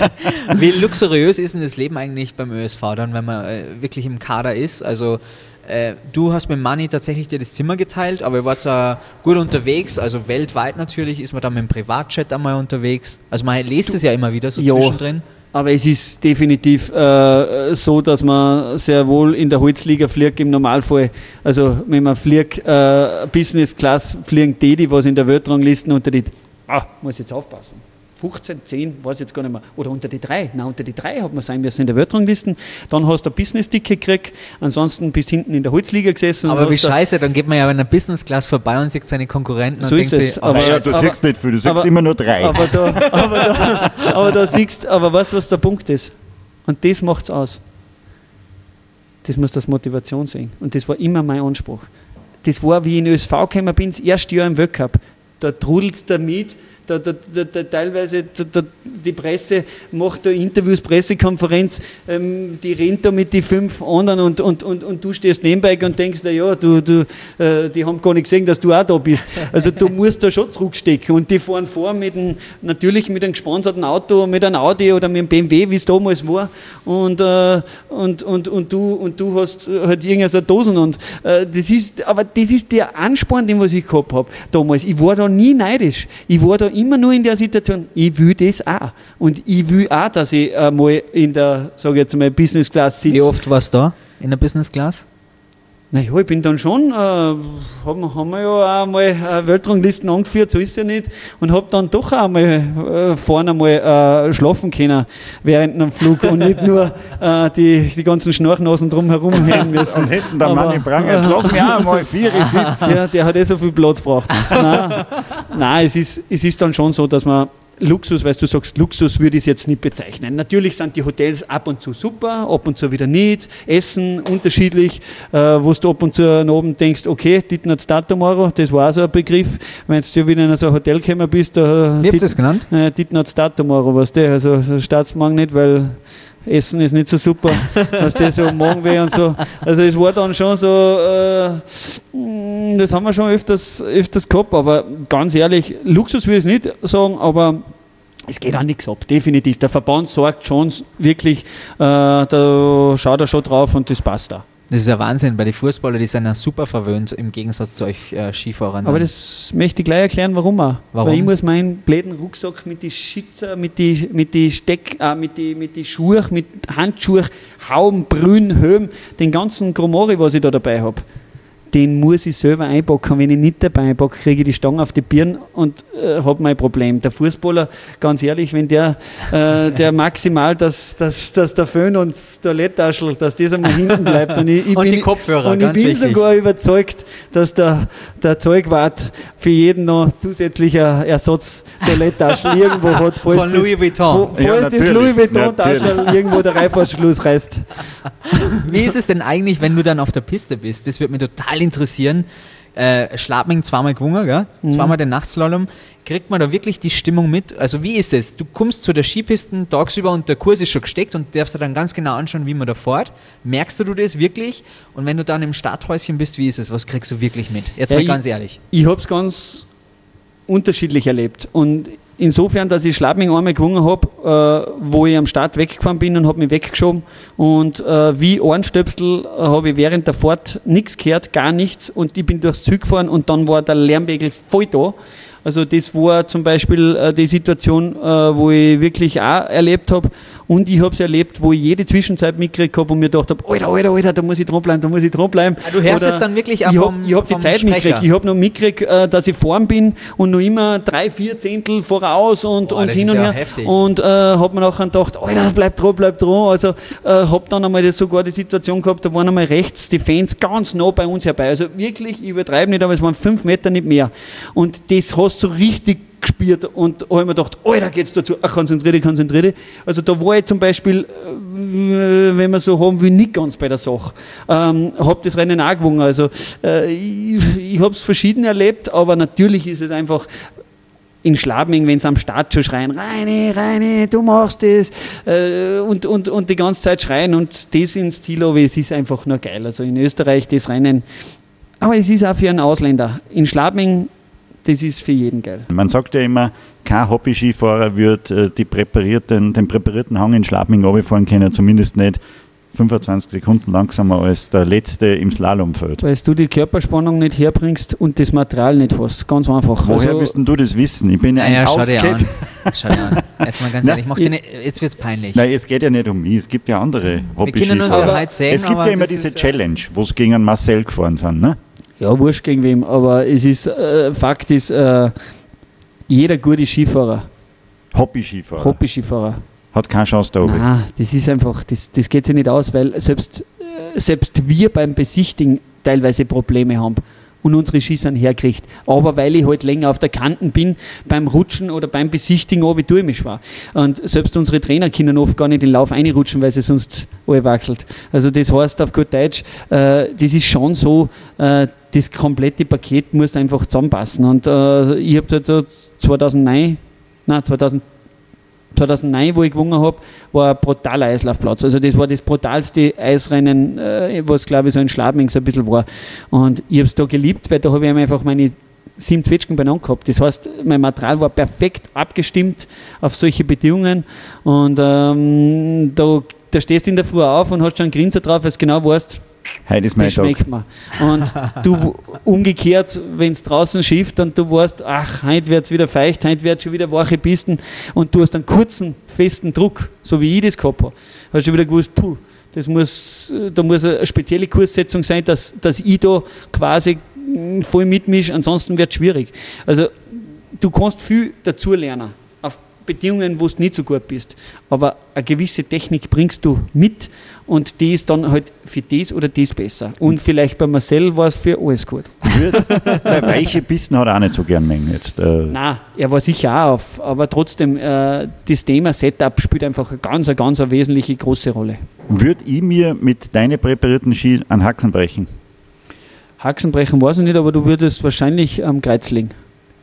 Wie luxuriös ist denn das Leben eigentlich beim ÖSV dann, wenn man äh, wirklich im Kader ist? Also äh, du hast mit Manni tatsächlich dir das Zimmer geteilt, aber ihr wart ja gut unterwegs, also weltweit natürlich ist man dann mit dem Privatchat einmal unterwegs. Also man liest es ja immer wieder so Ja. zwischendrin. Aber es ist definitiv äh, so, dass man sehr wohl in der Holzliga fliegt im Normalfall. Also wenn man fliegt, äh, Business Class fliegen die, die was in der Weltrangliste unter die, ah, muss jetzt aufpassen, 15, 10, weiß jetzt gar nicht mehr, oder unter die 3, nein, unter die 3 hat man sein müssen in der Weltranglisten. Dann hast du ein Business-Ticket gekriegt, ansonsten bist hinten in der Holzliga gesessen. Aber wie scheiße, dann geht man ja in einer Business Class vorbei und sieht seine Konkurrenten So und ist denkt es, sich, aber- Naja, du aber- siehst nicht viel, du siehst aber- immer nur drei. Aber da, aber, da, aber da siehst aber weißt du, was der Punkt ist? Und das macht es aus. Das muss das Motivation sein. Und das war immer mein Anspruch. Das war, wie ich in ÖSV gekommen bin, das erste Jahr im Weltcup. Da trudelt es damit, da, da, da, teilweise die Presse macht da Interviews, Pressekonferenz, ähm, die rennt da mit den fünf anderen und, und, und, und du stehst nebenbei und denkst, na ja, du, du, äh, die haben gar nicht gesehen, dass du auch da bist. Also du musst da schon zurückstecken und die fahren vor mit einem, natürlich mit einem gesponserten Auto, mit einem Audi oder mit einem BMW, wie es damals war und, äh, und, und, und, du, und du hast halt irgendeine so Dosen und äh, das ist, aber das ist der Ansporn, den was ich gehabt habe damals. Ich war da nie neidisch. Ich war da immer nur in der Situation, ich will das auch. Und ich will auch, dass ich mal in der, sage ich jetzt mal, Business Class sitze. wie oft warst du da in der Business Class? Naja, ich bin dann schon, äh, haben, haben wir ja auch mal äh, Weltranglisten angeführt, so ist es ja nicht, und habe dann doch auch mal äh, vorne mal äh, schlafen können während einem Flug und nicht nur äh, die, die ganzen Schnarchnasen drumherum hängen müssen. Und hinten der Mann im Prang, jetzt lass mich auch mal vier sitzen. ja, der hat eh so viel Platz braucht. Nein, nein es, ist, es ist dann schon so, dass man Luxus, weil du sagst, Luxus würde ich es jetzt nicht bezeichnen. Natürlich sind die Hotels ab und zu super, ab und zu wieder nicht. Essen unterschiedlich, äh, wo du ab und zu nach oben denkst, okay, dit not Datum Euro, das war auch so ein Begriff. Wenn du wieder in so ein Hotel gekommen bist, da Wie habt ihr das genannt? äh, dit not Datum Euro, was der, also so Staatsmang nicht, weil Essen ist nicht so super, was der so Magenweh und so. Also es war dann schon so, äh, mh, das haben wir schon öfters, öfters gehabt, aber ganz ehrlich, Luxus will ich nicht sagen, aber es geht auch nichts ab, definitiv. Der Verband sorgt schon wirklich, äh, da schaut er schon drauf und das passt da. Das ist ja Wahnsinn, weil die Fußballer, die sind ja super verwöhnt im Gegensatz zu euch äh, Skifahrern. Aber das möchte ich gleich erklären, warum auch. Warum? Weil ich muss meinen bläden Rucksack mit den Schützer, mit den mit die Steck, äh, mit den mit die Schuhe, mit Handschuhe, Hauben, Brünn, Helm, den ganzen Gromori, was ich da dabei habe, den muss ich selber einpacken. Wenn ich nicht dabei einpacke, kriege ich die Stange auf die Birne und äh, habe mein Problem. Der Fußballer, ganz ehrlich, wenn der, äh, der maximal, dass, dass, dass der Föhn und das Toilettaschel, dass das einmal hinten bleibt. Und, ich, ich Und bin, die Kopfhörer, Und ich bin wichtig. sogar überzeugt, dass der, der Zeugwart für jeden noch zusätzlicher Ersatz Toilettaschel irgendwo hat. falls Von Louis Vuitton. Falls Ja, das Louis Vuitton-Taschel irgendwo der Reifahrtsschluss reißt. Wie ist es denn eigentlich, wenn du dann auf der Piste bist? Das würde mich total interessieren. Äh, Schladming zweimal gewonnen, gell? Mhm. zweimal den Nachtslalom. Kriegt man da wirklich die Stimmung mit? Also wie ist es? Du kommst zu der Skipisten tagsüber und der Kurs ist schon gesteckt und darfst dir dann ganz genau anschauen, wie man da fährt. Merkst du das wirklich? Und wenn du dann im Starthäuschen bist, wie ist es? Was kriegst du wirklich mit? Jetzt Ja, mal ich- ganz ehrlich. Ich habe es ganz unterschiedlich erlebt. Und insofern, dass ich Schladming einmal gewonnen habe, äh, wo ich am Start weggefahren bin und habe mich weggeschoben. Und äh, wie Ohrenstöpsel äh, habe ich während der Fahrt nichts gehört, gar nichts. Und ich bin durchs Ziel gefahren und dann war der Lärmpegel voll da. Also das war zum Beispiel äh, die Situation, äh, wo ich wirklich auch erlebt habe. Und ich habe es erlebt, wo ich jede Zwischenzeit mitgekriegt habe und mir gedacht habe, Alter, Alter, Alter, da muss ich dranbleiben, da muss ich dranbleiben. Ah, du hörst Oder es dann wirklich auch ich habe ich hab die Zeit mitgekriegt. Ich habe noch mitgekriegt, äh, dass ich vorn bin und noch immer drei, vier Zehntel voraus und, Boah, und hin und ja her. heftig. Und äh, habe mir nachher gedacht, Alter, bleib dran, bleib dran. Also äh, habe dann einmal das, sogar die Situation gehabt, da waren einmal rechts die Fans ganz nah bei uns herbei. Also wirklich, ich übertreibe nicht, aber es waren fünf Meter nicht mehr. Und das hast du richtig gespürt und habe mir gedacht, Alter, geht's dazu, ach, konzentrier dich, konzentrier dich. Also da war ich zum Beispiel, äh, wenn man so haben will, nicht ganz bei der Sache. Ähm, habe das Rennen auch gewonnen. Also äh, ich, ich habe es verschieden erlebt, aber natürlich ist es einfach in Schlabming, wenn sie am Start schon schreien, Reine, Reine, du machst das äh, und, und, und die ganze Zeit schreien und das ins Ziel, aber es ist einfach nur geil. Also in Österreich das Rennen aber es ist auch für einen Ausländer. In Schlabming, das ist für jeden geil. Man sagt ja immer, kein Hobby-Skifahrer wird äh, die präparierten, den präparierten Hang in Schlabming runterfahren können, zumindest nicht 25 Sekunden langsamer als der letzte im Slalomfeld. Weil du die Körperspannung nicht herbringst und das Material nicht hast. Ganz einfach. Woher Also, willst denn du das wissen? Ich bin Naja, ein schau dir an. Schau dir an. Jetzt mal ganz ehrlich, dir nicht, jetzt wird's peinlich. Nein, es geht ja nicht um mich, es gibt ja andere Wir können uns ja Hobby-Skifahrer. heute sehen, Es gibt aber ja immer diese Challenge, wo es gegen einen Marcel gefahren sind. Ne? Ja, wurscht gegen wem, aber es ist, äh, Fakt ist, äh, jeder gute Skifahrer, Hobby-Skifahrer Hobby-Skifahrer, hat keine Chance da oben. Nein, das ist einfach, das, das geht sich nicht aus, weil selbst, äh, selbst wir beim Besichtigen teilweise Probleme haben und unsere Schießern herkriegt. Aber weil ich halt länger auf der Kanten bin, beim Rutschen oder beim Besichtigen, oh, wie mich schwer. Und selbst unsere Trainer können oft gar nicht in den Lauf einrutschen, weil sie sonst alle wechselt. Also das heißt auf gut Deutsch, äh, das ist schon so, äh, das komplette Paket muss einfach zusammenpassen. Und äh, ich habe dort so 2009, nein, 2000 2009, wo ich gewonnen habe, war ein brutaler Eislaufplatz. Also das war das brutalste Eisrennen, äh, was glaube ich so in Schladming so ein bisschen war. Und ich habe es da geliebt, weil da habe ich einfach meine sieben Zwetschgen beieinander gehabt. Das heißt, mein Material war perfekt abgestimmt auf solche Bedingungen und ähm, da, da stehst du in der Früh auf und hast schon einen Grinser drauf, weil du genau weißt, Heute ist mein das Tag. schmeckt mir. Und du umgekehrt, wenn es draußen schifft und du weißt, ach, heute wird es wieder feucht, heute wird schon wieder wache Pisten und du hast einen kurzen, festen Druck, so wie ich das gehabt habe, hast du wieder gewusst, puh, das muss, da muss eine spezielle Kurssetzung sein, dass, dass ich da quasi mm, voll mitmische, ansonsten wird es schwierig. Also du kannst viel dazu lernen, auf Bedingungen, wo du nicht so gut bist. Aber eine gewisse Technik bringst du mit und die ist dann halt für das oder das besser. Und vielleicht bei Marcel war es für alles gut. Weil weiche Pisten hat er auch nicht so gern mengen jetzt. Äh, Nein, er war sicher auch auf, aber trotzdem, äh, das Thema Setup spielt einfach eine ganz, eine ganz eine wesentliche große Rolle. Würde ich mir mit deinen präparierten Ski an Haxen brechen? Haxenbrechen weiß ich nicht, aber du würdest wahrscheinlich am Kreuz liegen.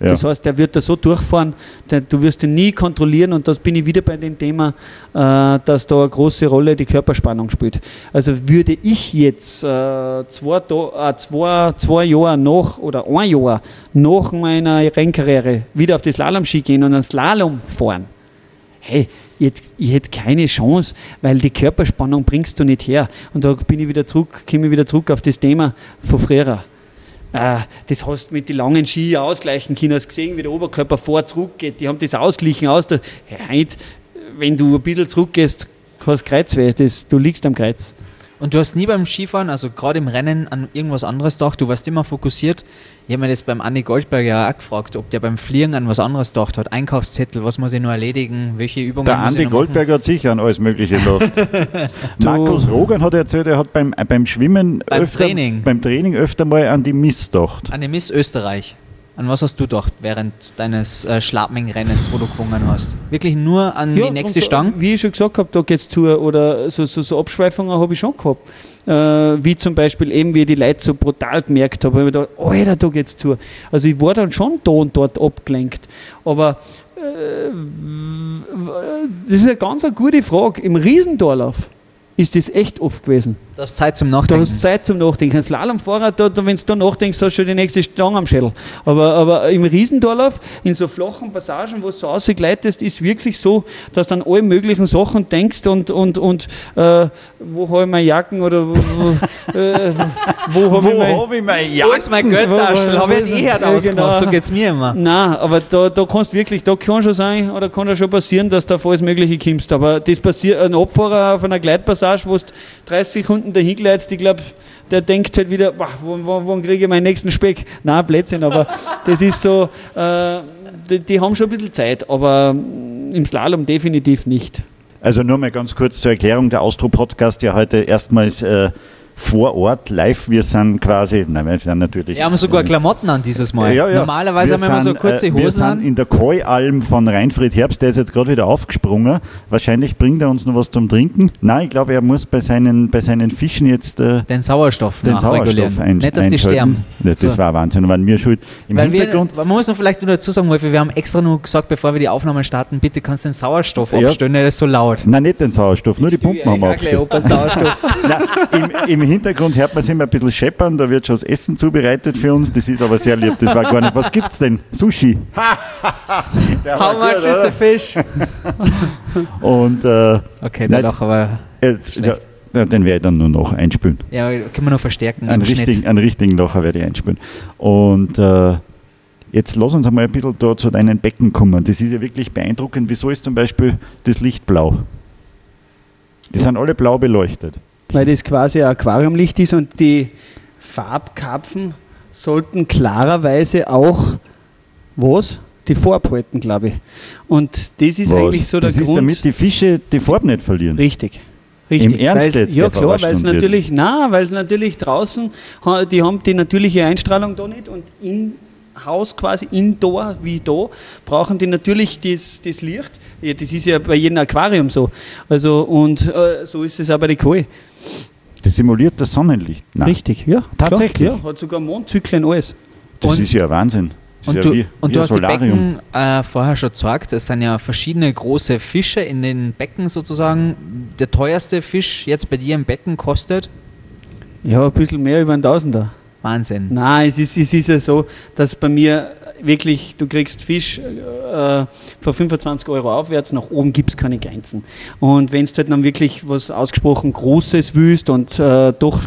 Ja. Das heißt, der wird da so durchfahren, der, du wirst ihn nie kontrollieren und das bin ich wieder bei dem Thema, äh, dass da eine große Rolle die Körperspannung spielt. Also würde ich jetzt äh, zwei, äh, zwei, zwei Jahre nach oder ein Jahr nach meiner Rennkarriere wieder auf die Slalom-Ski gehen und einen Slalom fahren, hey, jetzt, ich hätte keine Chance, weil die Körperspannung bringst du nicht her. Und da bin ich wieder zurück, komme ich wieder zurück auf das Thema von früher. Äh, das hast du mit den langen Ski ausgleichen können. Hast gesehen, wie der Oberkörper vor zurück geht. Die haben das ausglichen aus. Der, wenn du ein bisschen zurückgehst, hast du Kreuzweh. Das, du liegst am Kreuz. Und du hast nie beim Skifahren, also gerade im Rennen, an irgendwas anderes gedacht. Du warst immer fokussiert. Ich habe mir das beim Andi Goldberg ja auch gefragt, ob der beim Fliegen an was anderes gedacht hat. Einkaufszettel, was muss ich noch erledigen, welche Übungen Der Andi? Goldberger hat sicher an alles Mögliche gedacht. Markus Rogan hat erzählt, er hat beim, äh, beim Schwimmen Beim öfter, Training. beim Training öfter mal an die Miss gedacht. An die Miss Österreich. An was hast du gedacht während deines äh, Schlapming-Rennens, wo du gewonnen hast? Wirklich nur an die nächste so, Stange? Wie ich schon gesagt habe, da geht es zu, oder so, so, so Abschweifungen habe ich schon gehabt. Äh, wie zum Beispiel eben, wie ich die Leute so brutal gemerkt habe, habe ich gedacht, Alter, da geht's zu. Also ich war dann schon da und dort abgelenkt. Aber äh, das ist eine ganz eine gute Frage. Im Riesendorlauf ist das echt oft gewesen. Du hast Zeit zum Nachdenken. hast du Zeit zum Nachdenken. Ein Slalomfahrer, da, da, wenn du da nachdenkst, hast du schon die nächste Stange am Schädel. Aber, aber im Riesendorlauf, in so flachen Passagen, wo du so ausgleitest, ist wirklich so, dass du an alle möglichen Sachen denkst und, und, und äh, wo habe ich meine Jacken oder wo, äh, wo habe ich meine... hab ich mein Wo ist mein Geldtaschel? Habe ich eh halt Ja, ausgemacht, genau. so geht's mir immer. Nein, aber da, da kannst du wirklich, da kann schon sein, oder kann ja schon passieren, dass du auf alles Mögliche kommst. Aber das passiert, ein Abfahrer auf einer Gleitpassage, wo du 30 Sekunden dahin gleitest, ich glaube, der denkt halt wieder, "Boah, wann, wann, kriege ich meinen nächsten Speck? Nein, Blödsinn, aber das ist so, äh, die, die haben schon ein bisschen Zeit, aber mm, im Slalom definitiv nicht. Also nur mal ganz kurz zur Erklärung, der Austro-Podcast ja heute erstmals äh, vor Ort, live. Wir sind quasi, nein, wir sind natürlich... Wir haben sogar äh, Klamotten an dieses Mal. Ja, ja. Normalerweise haben wir immer so kurze äh, Wir Hosen sind an. in der Keualm von Reinfried Herbst, der ist jetzt gerade wieder aufgesprungen. Wahrscheinlich bringt er uns noch was zum Trinken. Nein, ich glaube, er muss bei seinen, bei seinen Fischen jetzt äh, Den Sauerstoff den. Sauerstoff ein, Nicht, dass die sterben. Das So. war Wahnsinn, waren wir schuld. Im Weil wir, Hintergrund, man muss noch vielleicht nur dazu sagen, Wolfi, wir haben extra nur gesagt, bevor wir die Aufnahmen starten, bitte kannst du den Sauerstoff Ja. abstellen, der ist so laut. nein, nicht den Sauerstoff, nur die Pumpen haben wir abgestellt. Nein, im, Im Hintergrund hört man es immer ein bisschen scheppern, da wird schon das Essen zubereitet für uns, das ist aber sehr lieb, das war gar nicht. Was gibt's denn? Sushi. Der war How much gut, is the fish? Und äh, Okay, der aber jetzt, ja, Schlecht. ja, den werde ich dann nur noch einspülen. ja, können wir noch verstärken Einen richtigen, einen richtigen Locher werde ich einspülen. Und äh, jetzt lass uns einmal ein bisschen da zu deinen Becken kommen. Das ist ja wirklich beeindruckend. Wieso ist zum Beispiel das Licht blau? Die sind alle blau beleuchtet. Weil das quasi ein Aquariumlicht ist und die Farbkarpfen sollten klarerweise auch was? Die Farbe halten, glaube ich. Und das ist Was? eigentlich so der das ist Grund. damit die Fische die Farbe nicht verlieren. Richtig. Richtig. Im Ernst Weil's- jetzt, Ja klar, weil es natürlich, nein, weil es natürlich draußen, die haben die natürliche Einstrahlung da nicht und in Haus quasi indoor wie da brauchen die natürlich das, das Licht. Ja, das ist ja bei jedem Aquarium so. Also und äh, so ist es auch bei den Koi. Das simuliert das Sonnenlicht. Nein. Richtig, ja. Tatsächlich? Klar, ja, hat sogar Mondzyklen alles. Das Und- ist ja Wahnsinn. Das Und ist du, ja wie, und wie du ein hast die Solarium. Becken äh, vorher schon gesagt, es sind ja verschiedene große Fische in den Becken sozusagen. Der teuerste Fisch jetzt bei dir im Becken kostet Ja, ein bisschen mehr über ein Tausender. Wahnsinn. Nein, es ist, es ist ja so, dass bei mir wirklich, du kriegst Fisch äh, von 25 Euro aufwärts, nach oben gibt es keine Grenzen. Und wenn du halt dann wirklich was ausgesprochen Großes willst und äh, doch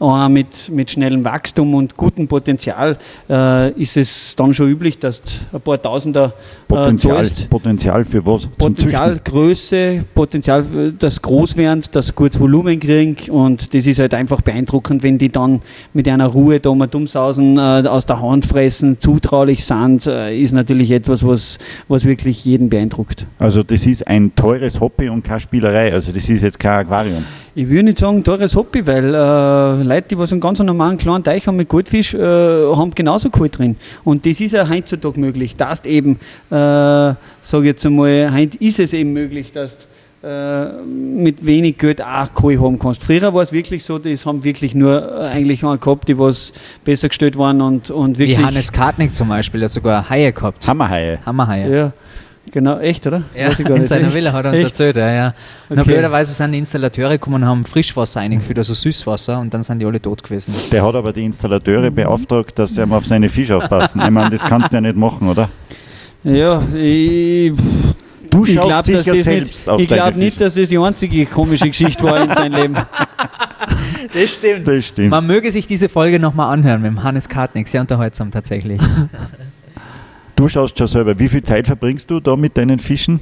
äh, mit, mit schnellem Wachstum und gutem Potenzial, äh, ist es dann schon üblich, dass du ein paar Tausender äh, Potenzial. Potenzial für was? Potenzial. Größe, Potenzial, äh, das groß werden, das gutes Volumen kriegen und das ist halt einfach beeindruckend, wenn die dann mit einer Ruhe da mal dummsausen, aus der Hand fressen, zutraulich sind, äh, ist natürlich etwas, was, was wirklich jeden beeindruckt. Also das ist ein teures Hobby und keine Spielerei. Also das ist jetzt kein Aquarium. Ich würde nicht sagen teures Hobby, weil äh, Leute, die was einen ganz normalen kleinen Teich haben mit Goldfisch, äh, haben genauso Kohl drin. Und das ist ja heutzutage möglich, dass eben, äh, sage ich jetzt einmal, heute ist es eben möglich, dass mit wenig Geld auch Kohl haben kannst. Früher war es wirklich so, das haben wirklich nur äh, eigentlich mal gehabt, die was besser gestellt waren und, und Wie wirklich... Hannes Kartnick zum Beispiel, der hat sogar Haie gehabt. Hammerhaie. Hammerhaie. Ja, genau, echt, oder? Ja, Weiß ich gar in nicht. seiner Echt? Villa hat er uns Echt? erzählt, ja, ja. Na, Okay. blöderweise sind die Installateure gekommen und haben Frischwasser eingeführt, also Süßwasser, und dann sind die alle tot gewesen. Der hat aber die Installateure beauftragt, dass sie mal auf seine Fische aufpassen. Ich meine, das kannst du ja nicht machen, oder? Ja, ich... Du Ich schaust glaube sicher nicht, selbst auf ich deine glaub nicht, Fische. dass das die einzige komische Geschichte war in seinem Leben. Das stimmt. Das stimmt. Man möge sich diese Folge nochmal anhören mit dem Hannes Kartnick, sehr unterhaltsam tatsächlich. Du schaust schon selber. Wie viel Zeit verbringst du da mit deinen Fischen?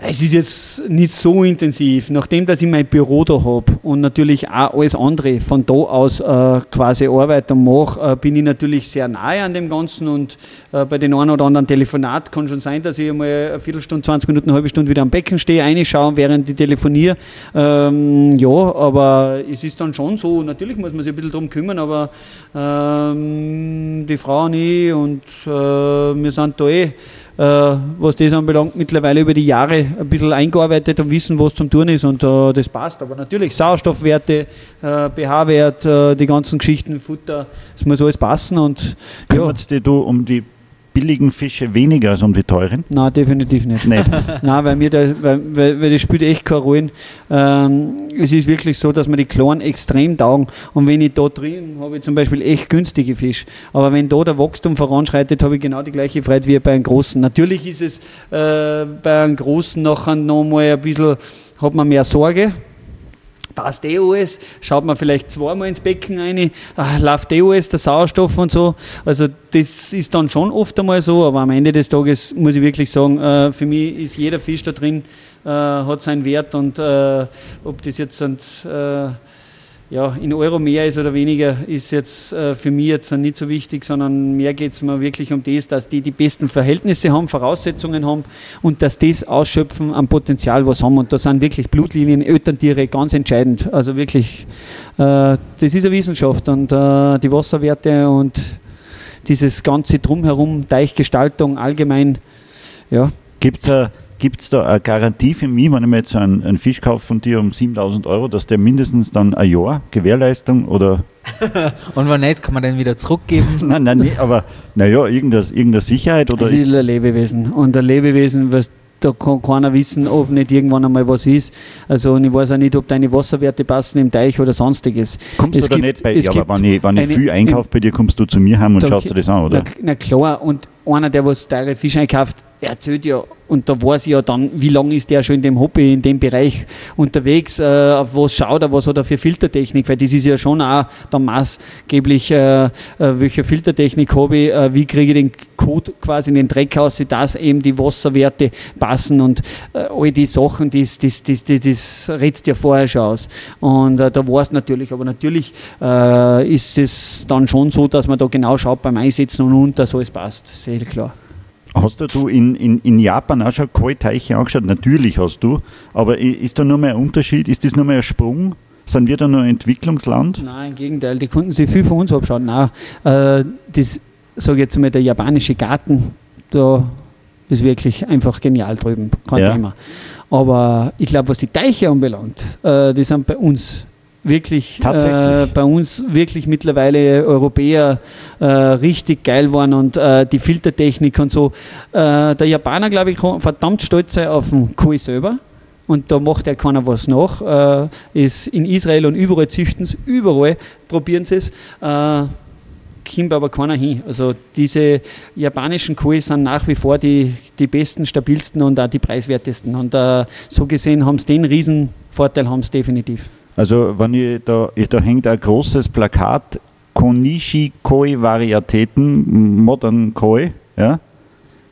Es ist jetzt nicht so intensiv. Nachdem, dass ich mein Büro da habe und natürlich auch alles andere von da aus äh, quasi arbeite und mache, äh, bin ich natürlich sehr nahe an dem Ganzen und äh, bei den einen oder anderen Telefonat kann schon sein, dass ich einmal eine Viertelstunde, 20 Minuten, eine halbe Stunde wieder am Becken stehe, reinschaue, während ich telefoniere. Ähm, ja, aber es ist dann schon so, natürlich muss man sich ein bisschen darum kümmern, aber ähm, die Frau und ich und äh, wir sind da eh was das anbelangt, mittlerweile über die Jahre ein bisschen eingearbeitet und wissen, was zum tun ist und äh, das passt. Aber natürlich Sauerstoffwerte, äh, pH-Wert, äh, die ganzen Geschichten, Futter, es muss alles passen und ja, Kümmerst dich du um die billigen Fische weniger als um die teuren? nein, definitiv nicht. Nicht. Nein, weil, mir da, weil, weil, weil das spielt echt keine Rolle. Ähm, es ist wirklich so, dass mir die Kleinen extrem taugen. Und wenn ich da drin habe ich zum Beispiel echt günstige Fische. Aber wenn da der Wachstum voranschreitet, habe ich genau die gleiche Freude wie bei einem Großen. Natürlich ist es äh, bei einem Großen nachher nochmal ein bisschen, hat man mehr Sorge. Passt eh alles, schaut man vielleicht zweimal ins Becken rein, ah, läuft eh alles, der Sauerstoff und so. Also das ist dann schon oft einmal so, aber am Ende des Tages muss ich wirklich sagen, äh, für mich ist jeder Fisch da drin, äh, hat seinen Wert und äh, ob das jetzt sind, äh, ja, in Euro mehr ist oder weniger, ist jetzt äh, für mich jetzt nicht so wichtig, sondern mehr geht es mir wirklich um das, dass die die besten Verhältnisse haben, Voraussetzungen haben und dass das ausschöpfen am Potenzial, was haben. Und da sind wirklich Blutlinien, Elterntiere ganz entscheidend. Also wirklich, äh, das ist eine Wissenschaft und äh, die Wasserwerte und dieses ganze Drumherum, Teichgestaltung allgemein, ja, Gibt es Gibt's da eine Garantie für mich, wenn ich mir jetzt so einen, einen Fisch kaufe von dir um 7000 Euro, dass der mindestens dann ein Jahr Gewährleistung oder. Und wenn nicht, kann man den wieder zurückgeben. Nein, nein, nicht, aber naja, irgendeine, irgendeine Sicherheit oder Es ist ist. ein Lebewesen. Und ein Lebewesen, was da kann keiner wissen, ob nicht irgendwann einmal was ist. Also und ich weiß auch nicht, ob deine Wasserwerte passen im Teich oder sonstiges. Kommst Es du da gibt- nicht bei es Ja, aber gibt wenn ich, wenn ich eine- viel einkaufe bei dir, kommst du zu mir heim und schaust dir das an, oder? Na, na klar, und einer, der was teure Fische einkauft, erzählt ja, und da weiß ich ja dann, wie lange ist der schon in dem Hobby, in dem Bereich unterwegs, äh, auf was schaut er, was hat er für Filtertechnik, weil das ist ja schon auch dann maßgeblich, äh, äh, welche Filtertechnik habe ich, äh, wie kriege ich den Code quasi in den Dreck aus, dass eben die Wasserwerte passen und äh, all die Sachen, das, das, das, das, das rätst ja vorher schon aus. Und äh, da war es natürlich, aber natürlich ist es dann schon so, dass man da genau schaut beim Einsetzen und, und dass alles passt, sehr klar. Hast du in, in, in Japan auch schon kalte Teiche angeschaut? Natürlich hast du, aber ist da nur mehr ein Unterschied? Ist das nur mehr ein Sprung? Sind wir da noch ein Entwicklungsland? Nein, im Gegenteil, die konnten sich viel von uns abschauen. Nein, äh, das, sage ich jetzt mal, der japanische Garten, da ist wirklich einfach genial drüben, kein Ja. Thema. Aber ich glaube, was die Teiche anbelangt, äh, die sind bei uns wirklich, äh, bei uns wirklich mittlerweile Europäer äh, richtig geil geworden und äh, die Filtertechnik und so. Äh, der Japaner, glaube ich, verdammt stolz sein auf den Koi selber. Und da macht ja keiner was nach. Äh, ist in Israel und überall züchten sie, überall probieren sie es. Äh, kommt aber keiner hin. Also diese japanischen Koi sind nach wie vor die, die besten, stabilsten und auch die preiswertesten. Und äh, so gesehen haben sie den Riesenvorteil, haben sie definitiv. Also, wenn ich da, ich, da hängt ein großes Plakat, Konishi Koi Varietäten, Modern Koi, ja,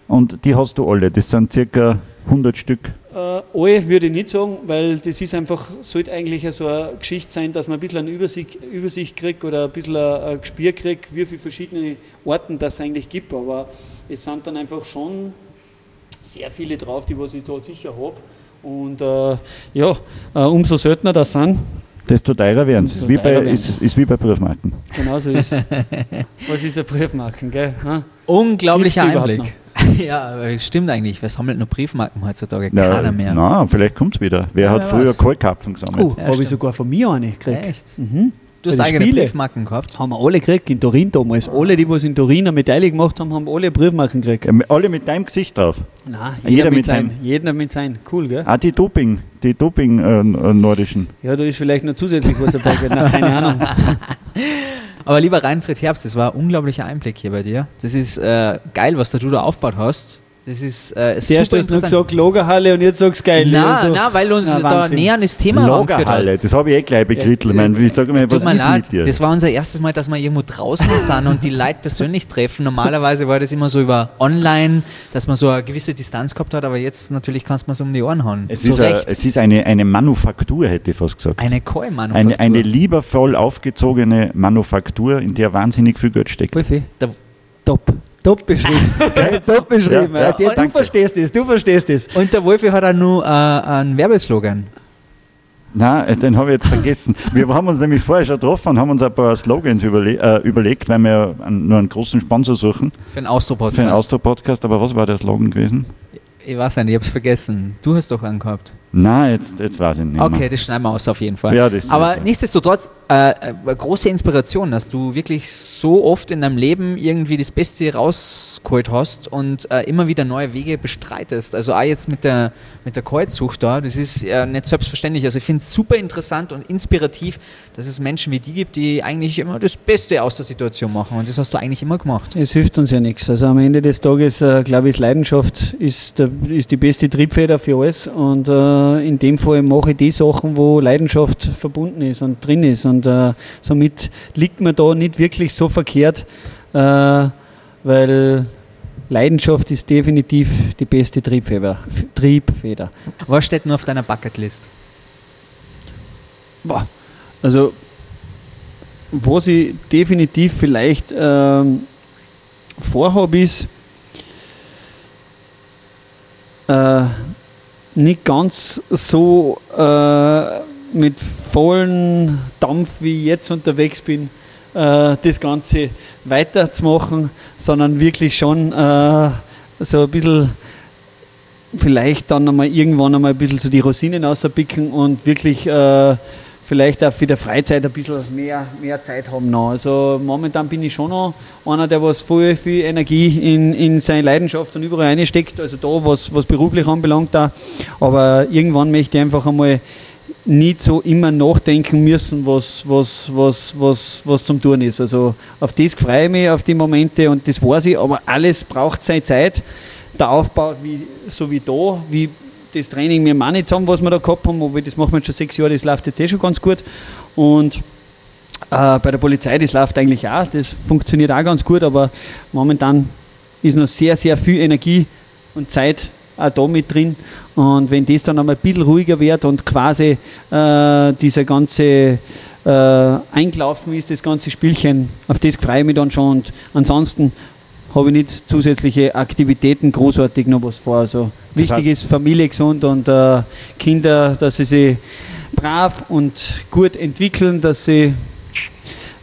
und die hast du alle, das sind circa 100 Stück. Äh, alle würde ich nicht sagen, weil das ist einfach, sollte eigentlich so eine Geschichte sein, dass man ein bisschen eine Übersicht, Übersicht kriegt oder ein bisschen ein, ein Gespür kriegt, wie viele verschiedene Orten das eigentlich gibt. Aber es sind dann einfach schon sehr viele drauf, die was ich da sicher habe. Und äh, ja, äh, umso seltener das sind, Desto teurer werden sie. Ist, wie bei- ist, ist wie bei Briefmarken. genauso ist Was ist ein Briefmarken, gell? Ha? Unglaublicher Einblick. Ja, aber stimmt eigentlich. Wer sammelt nur Briefmarken heutzutage? Ja, Keiner mehr. Na, vielleicht kommt es wieder. Wer Ja, hat früher. Kohlkarpfen gesammelt? Oh, Ja, habe ich sogar von mir eine gekriegt. Echt? Mhm. Du hast eigene Spiele. Briefmarken gehabt. Haben wir alle gekriegt, in Turin damals. Alle, die was in Turin eine Medaille gemacht haben, haben alle Briefmarken gekriegt. Ja, alle mit deinem Gesicht drauf. Nein, Jeder jeder, mit mit sein. seinem. Jeder mit sein. Cool, gell? Ah, die Doping, die Doping äh, äh, nordischen. Ja, da ist vielleicht noch zusätzlich was dabei. Na, keine Ahnung. Aber lieber Reinfried Herbst, das war ein unglaublicher Einblick hier bei dir. Das ist äh, geil, was da du da aufgebaut hast. Das ist äh, Zuerst super hast du gesagt Lagerhalle und jetzt sagst du geil. Nein, Also, nein, weil uns na, da näher an das Thema. Lagerhalle, das habe ich eh gleich bekrittelt. Ja, Ich meine, wie sag mal, was mir ist leid, mit dir? das war unser erstes Mal, dass wir irgendwo draußen sind und die Leute persönlich treffen. Normalerweise war das immer so über online, dass man so eine gewisse Distanz gehabt hat, aber jetzt natürlich kannst du es um die Ohren hauen. es, Zu ist eine, Recht. es ist eine, eine Manufaktur, hätte ich fast gesagt. eine Koi-Manufaktur. Eine, eine liebevoll aufgezogene Manufaktur, in der wahnsinnig viel Geld steckt. Wolfi, Da- top. Top beschrieben. Top beschrieben. Ja, ja, du danke. verstehst es, du verstehst es. Und der Wolfi hat auch nur äh, einen Werbeslogan. Nein, den habe ich jetzt vergessen. Wir haben uns nämlich vorher schon getroffen und haben uns ein paar Slogans überle äh, überlegt, weil wir einen, nur einen großen Sponsor suchen Für einen Austro-Podcast. für einen Austro-Podcast. Aber was war der Slogan gewesen? Ich weiß nicht, ich hab's vergessen. Du hast doch einen gehabt. Nein, jetzt, jetzt weiß ich nicht Okay, mehr. das schneiden wir aus auf jeden Fall. Ja, das- Aber das- nichtsdestotrotz, äh, äh, eine große Inspiration, dass du wirklich so oft in deinem Leben irgendwie das Beste rausgeholt hast und äh, immer wieder neue Wege bestreitest. Also auch jetzt mit der, mit der Kreuzsucht da, das ist ja nicht selbstverständlich. Also ich finde es super interessant und inspirativ, dass es Menschen wie die gibt, die eigentlich immer das Beste aus der Situation machen. Und das hast du eigentlich immer gemacht. Es hilft uns ja nichts. Also am Ende des Tages, äh, glaube ich, ist Leidenschaft ist, der, ist die beste Triebfeder für alles. Und äh, in dem Fall mache ich die Sachen, wo Leidenschaft verbunden ist und drin ist. Und äh, somit liegt man da nicht wirklich so verkehrt, äh, weil Leidenschaft ist definitiv die beste Triebfeder. Triebfeder. Was steht nur auf deiner Bucketlist? Boah. Also, was ich definitiv vielleicht ähm, vorhabe, ist äh, nicht ganz so äh, mit vollen Dampf, wie ich jetzt unterwegs bin, äh, das Ganze weiterzumachen, sondern wirklich schon äh, so ein bisschen vielleicht dann einmal irgendwann einmal ein bisschen so die Rosinen auspicken und wirklich äh, vielleicht auch für die Freizeit ein bisschen mehr, mehr Zeit haben noch. Also momentan bin ich schon noch einer, der was voll viel Energie in, in seine Leidenschaft und überall reinsteckt, also da, was, was beruflich anbelangt da. Aber irgendwann möchte ich einfach einmal nicht so immer nachdenken müssen, was, was, was, was, was zum Tun ist. Also auf das freue ich mich, auf die Momente und das weiß ich, aber alles braucht seine Zeit. Der Aufbau, wie, so wie da, wie das Training wir auch nicht zusammen, was wir da gehabt haben, aber das machen wir jetzt schon sechs Jahre, das läuft jetzt eh schon ganz gut. Und äh, bei der Polizei, das läuft eigentlich auch, das funktioniert auch ganz gut, aber momentan ist noch sehr, sehr viel Energie und Zeit auch da mit drin. Und wenn das dann einmal ein bisschen ruhiger wird und quasi äh, dieser ganze äh, eingelaufen ist, das ganze Spielchen, auf das freue ich mich dann schon. Und ansonsten habe ich nicht zusätzliche Aktivitäten großartig noch was vor. Also Das wichtig heißt- ist Familie gesund und äh, Kinder, dass sie sich brav und gut entwickeln, dass sie,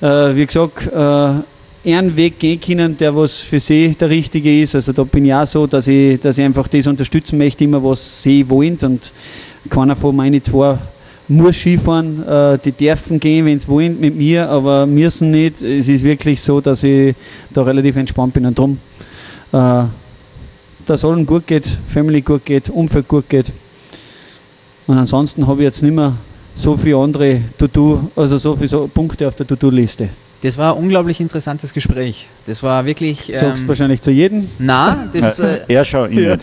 äh, wie gesagt, äh, einen Weg gehen können, der was für sie der richtige ist. Also da bin ich auch so, dass ich, dass ich einfach das unterstützen möchte, immer was sie wollen und keiner von meinen zwei muss Skifahren, äh, die dürfen gehen, wenn sie wollen, mit mir, aber müssen nicht. Es ist wirklich so, dass ich da relativ entspannt bin und drum, äh, dass allen gut geht, Family gut geht, Umfeld gut geht. Und ansonsten habe ich jetzt nicht mehr so viele andere To-Do, also so viele Punkte auf der To-Do-Liste. Das war ein unglaublich interessantes Gespräch. Das war wirklich. Sagst Ähm, wahrscheinlich zu jedem. na, das, äh, er ich nicht.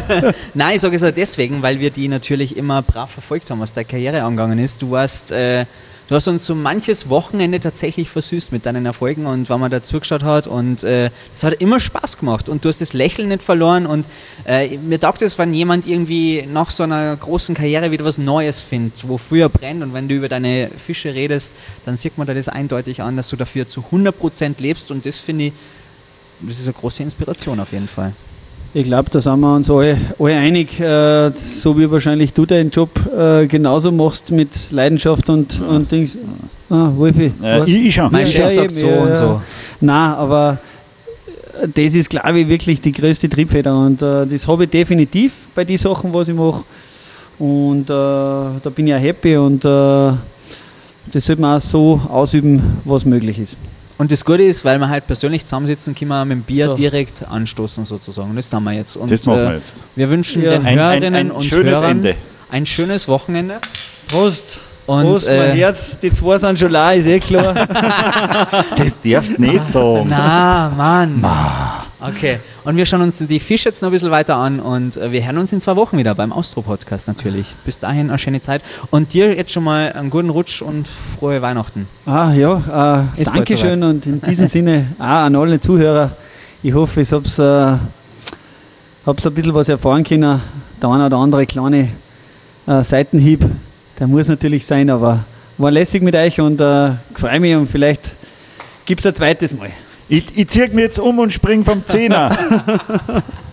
Nein, ich sage es auch deswegen, weil wir die natürlich immer brav verfolgt haben, was deine Karriere angegangen ist. Du warst, äh, du hast uns so manches Wochenende tatsächlich versüßt mit deinen Erfolgen und wenn man da zugeschaut hat und äh, das hat immer Spaß gemacht und du hast das Lächeln nicht verloren und äh, mir taugt es, wenn jemand irgendwie nach so einer großen Karriere wieder was Neues findet, wo früher brennt und wenn du über deine Fische redest, dann sieht man da das eindeutig an, dass du dafür zu 100% lebst und das finde ich, das ist eine große Inspiration auf jeden Fall. Ich glaube, da sind wir uns alle, alle einig, äh, so wie wahrscheinlich du deinen Job äh, genauso machst mit Leidenschaft und, und Dings. Ah, Wolfi. Was? ich, ich schon. Mein Ja, Chef ja, sagt so ja, und ja. so. Nein, aber äh, das ist, glaube ich, wirklich die größte Triebfeder und äh, das habe ich definitiv bei den Sachen, was ich mache. Und äh, da bin ich auch happy und äh, das sollte man auch so ausüben, was möglich ist. Und das Gute ist, weil wir halt persönlich zusammensitzen, können wir mit dem Bier So. direkt anstoßen sozusagen. Und das tun wir jetzt. Und, Das machen äh, wir jetzt. Wir wünschen Ja. den Ein, ein, Hörerinnen ein und schönes Hörern Ende. ein schönes Wochenende. Prost! Und, Prost, mein äh, Herz, die zwei sind schon la, ist eh klar. Das darfst du nicht sagen. Na, Mann. Okay. Und wir schauen uns die Fisch jetzt noch ein bisschen weiter an und äh, wir hören uns in zwei Wochen wieder beim Austro-Podcast natürlich. Bis dahin eine schöne Zeit. Und dir jetzt schon mal einen guten Rutsch und frohe Weihnachten. Ah ja, äh, Dankeschön und in diesem Sinne auch an alle Zuhörer. Ich hoffe, ich habe äh, hab's ein bisschen was erfahren können. Der eine oder andere kleine äh, Seitenhieb, der muss natürlich sein, aber war lässig mit euch und äh, freue mich und vielleicht gibt es ein zweites Mal. Ich, ich ziehe mich jetzt um und spring vom Zehner.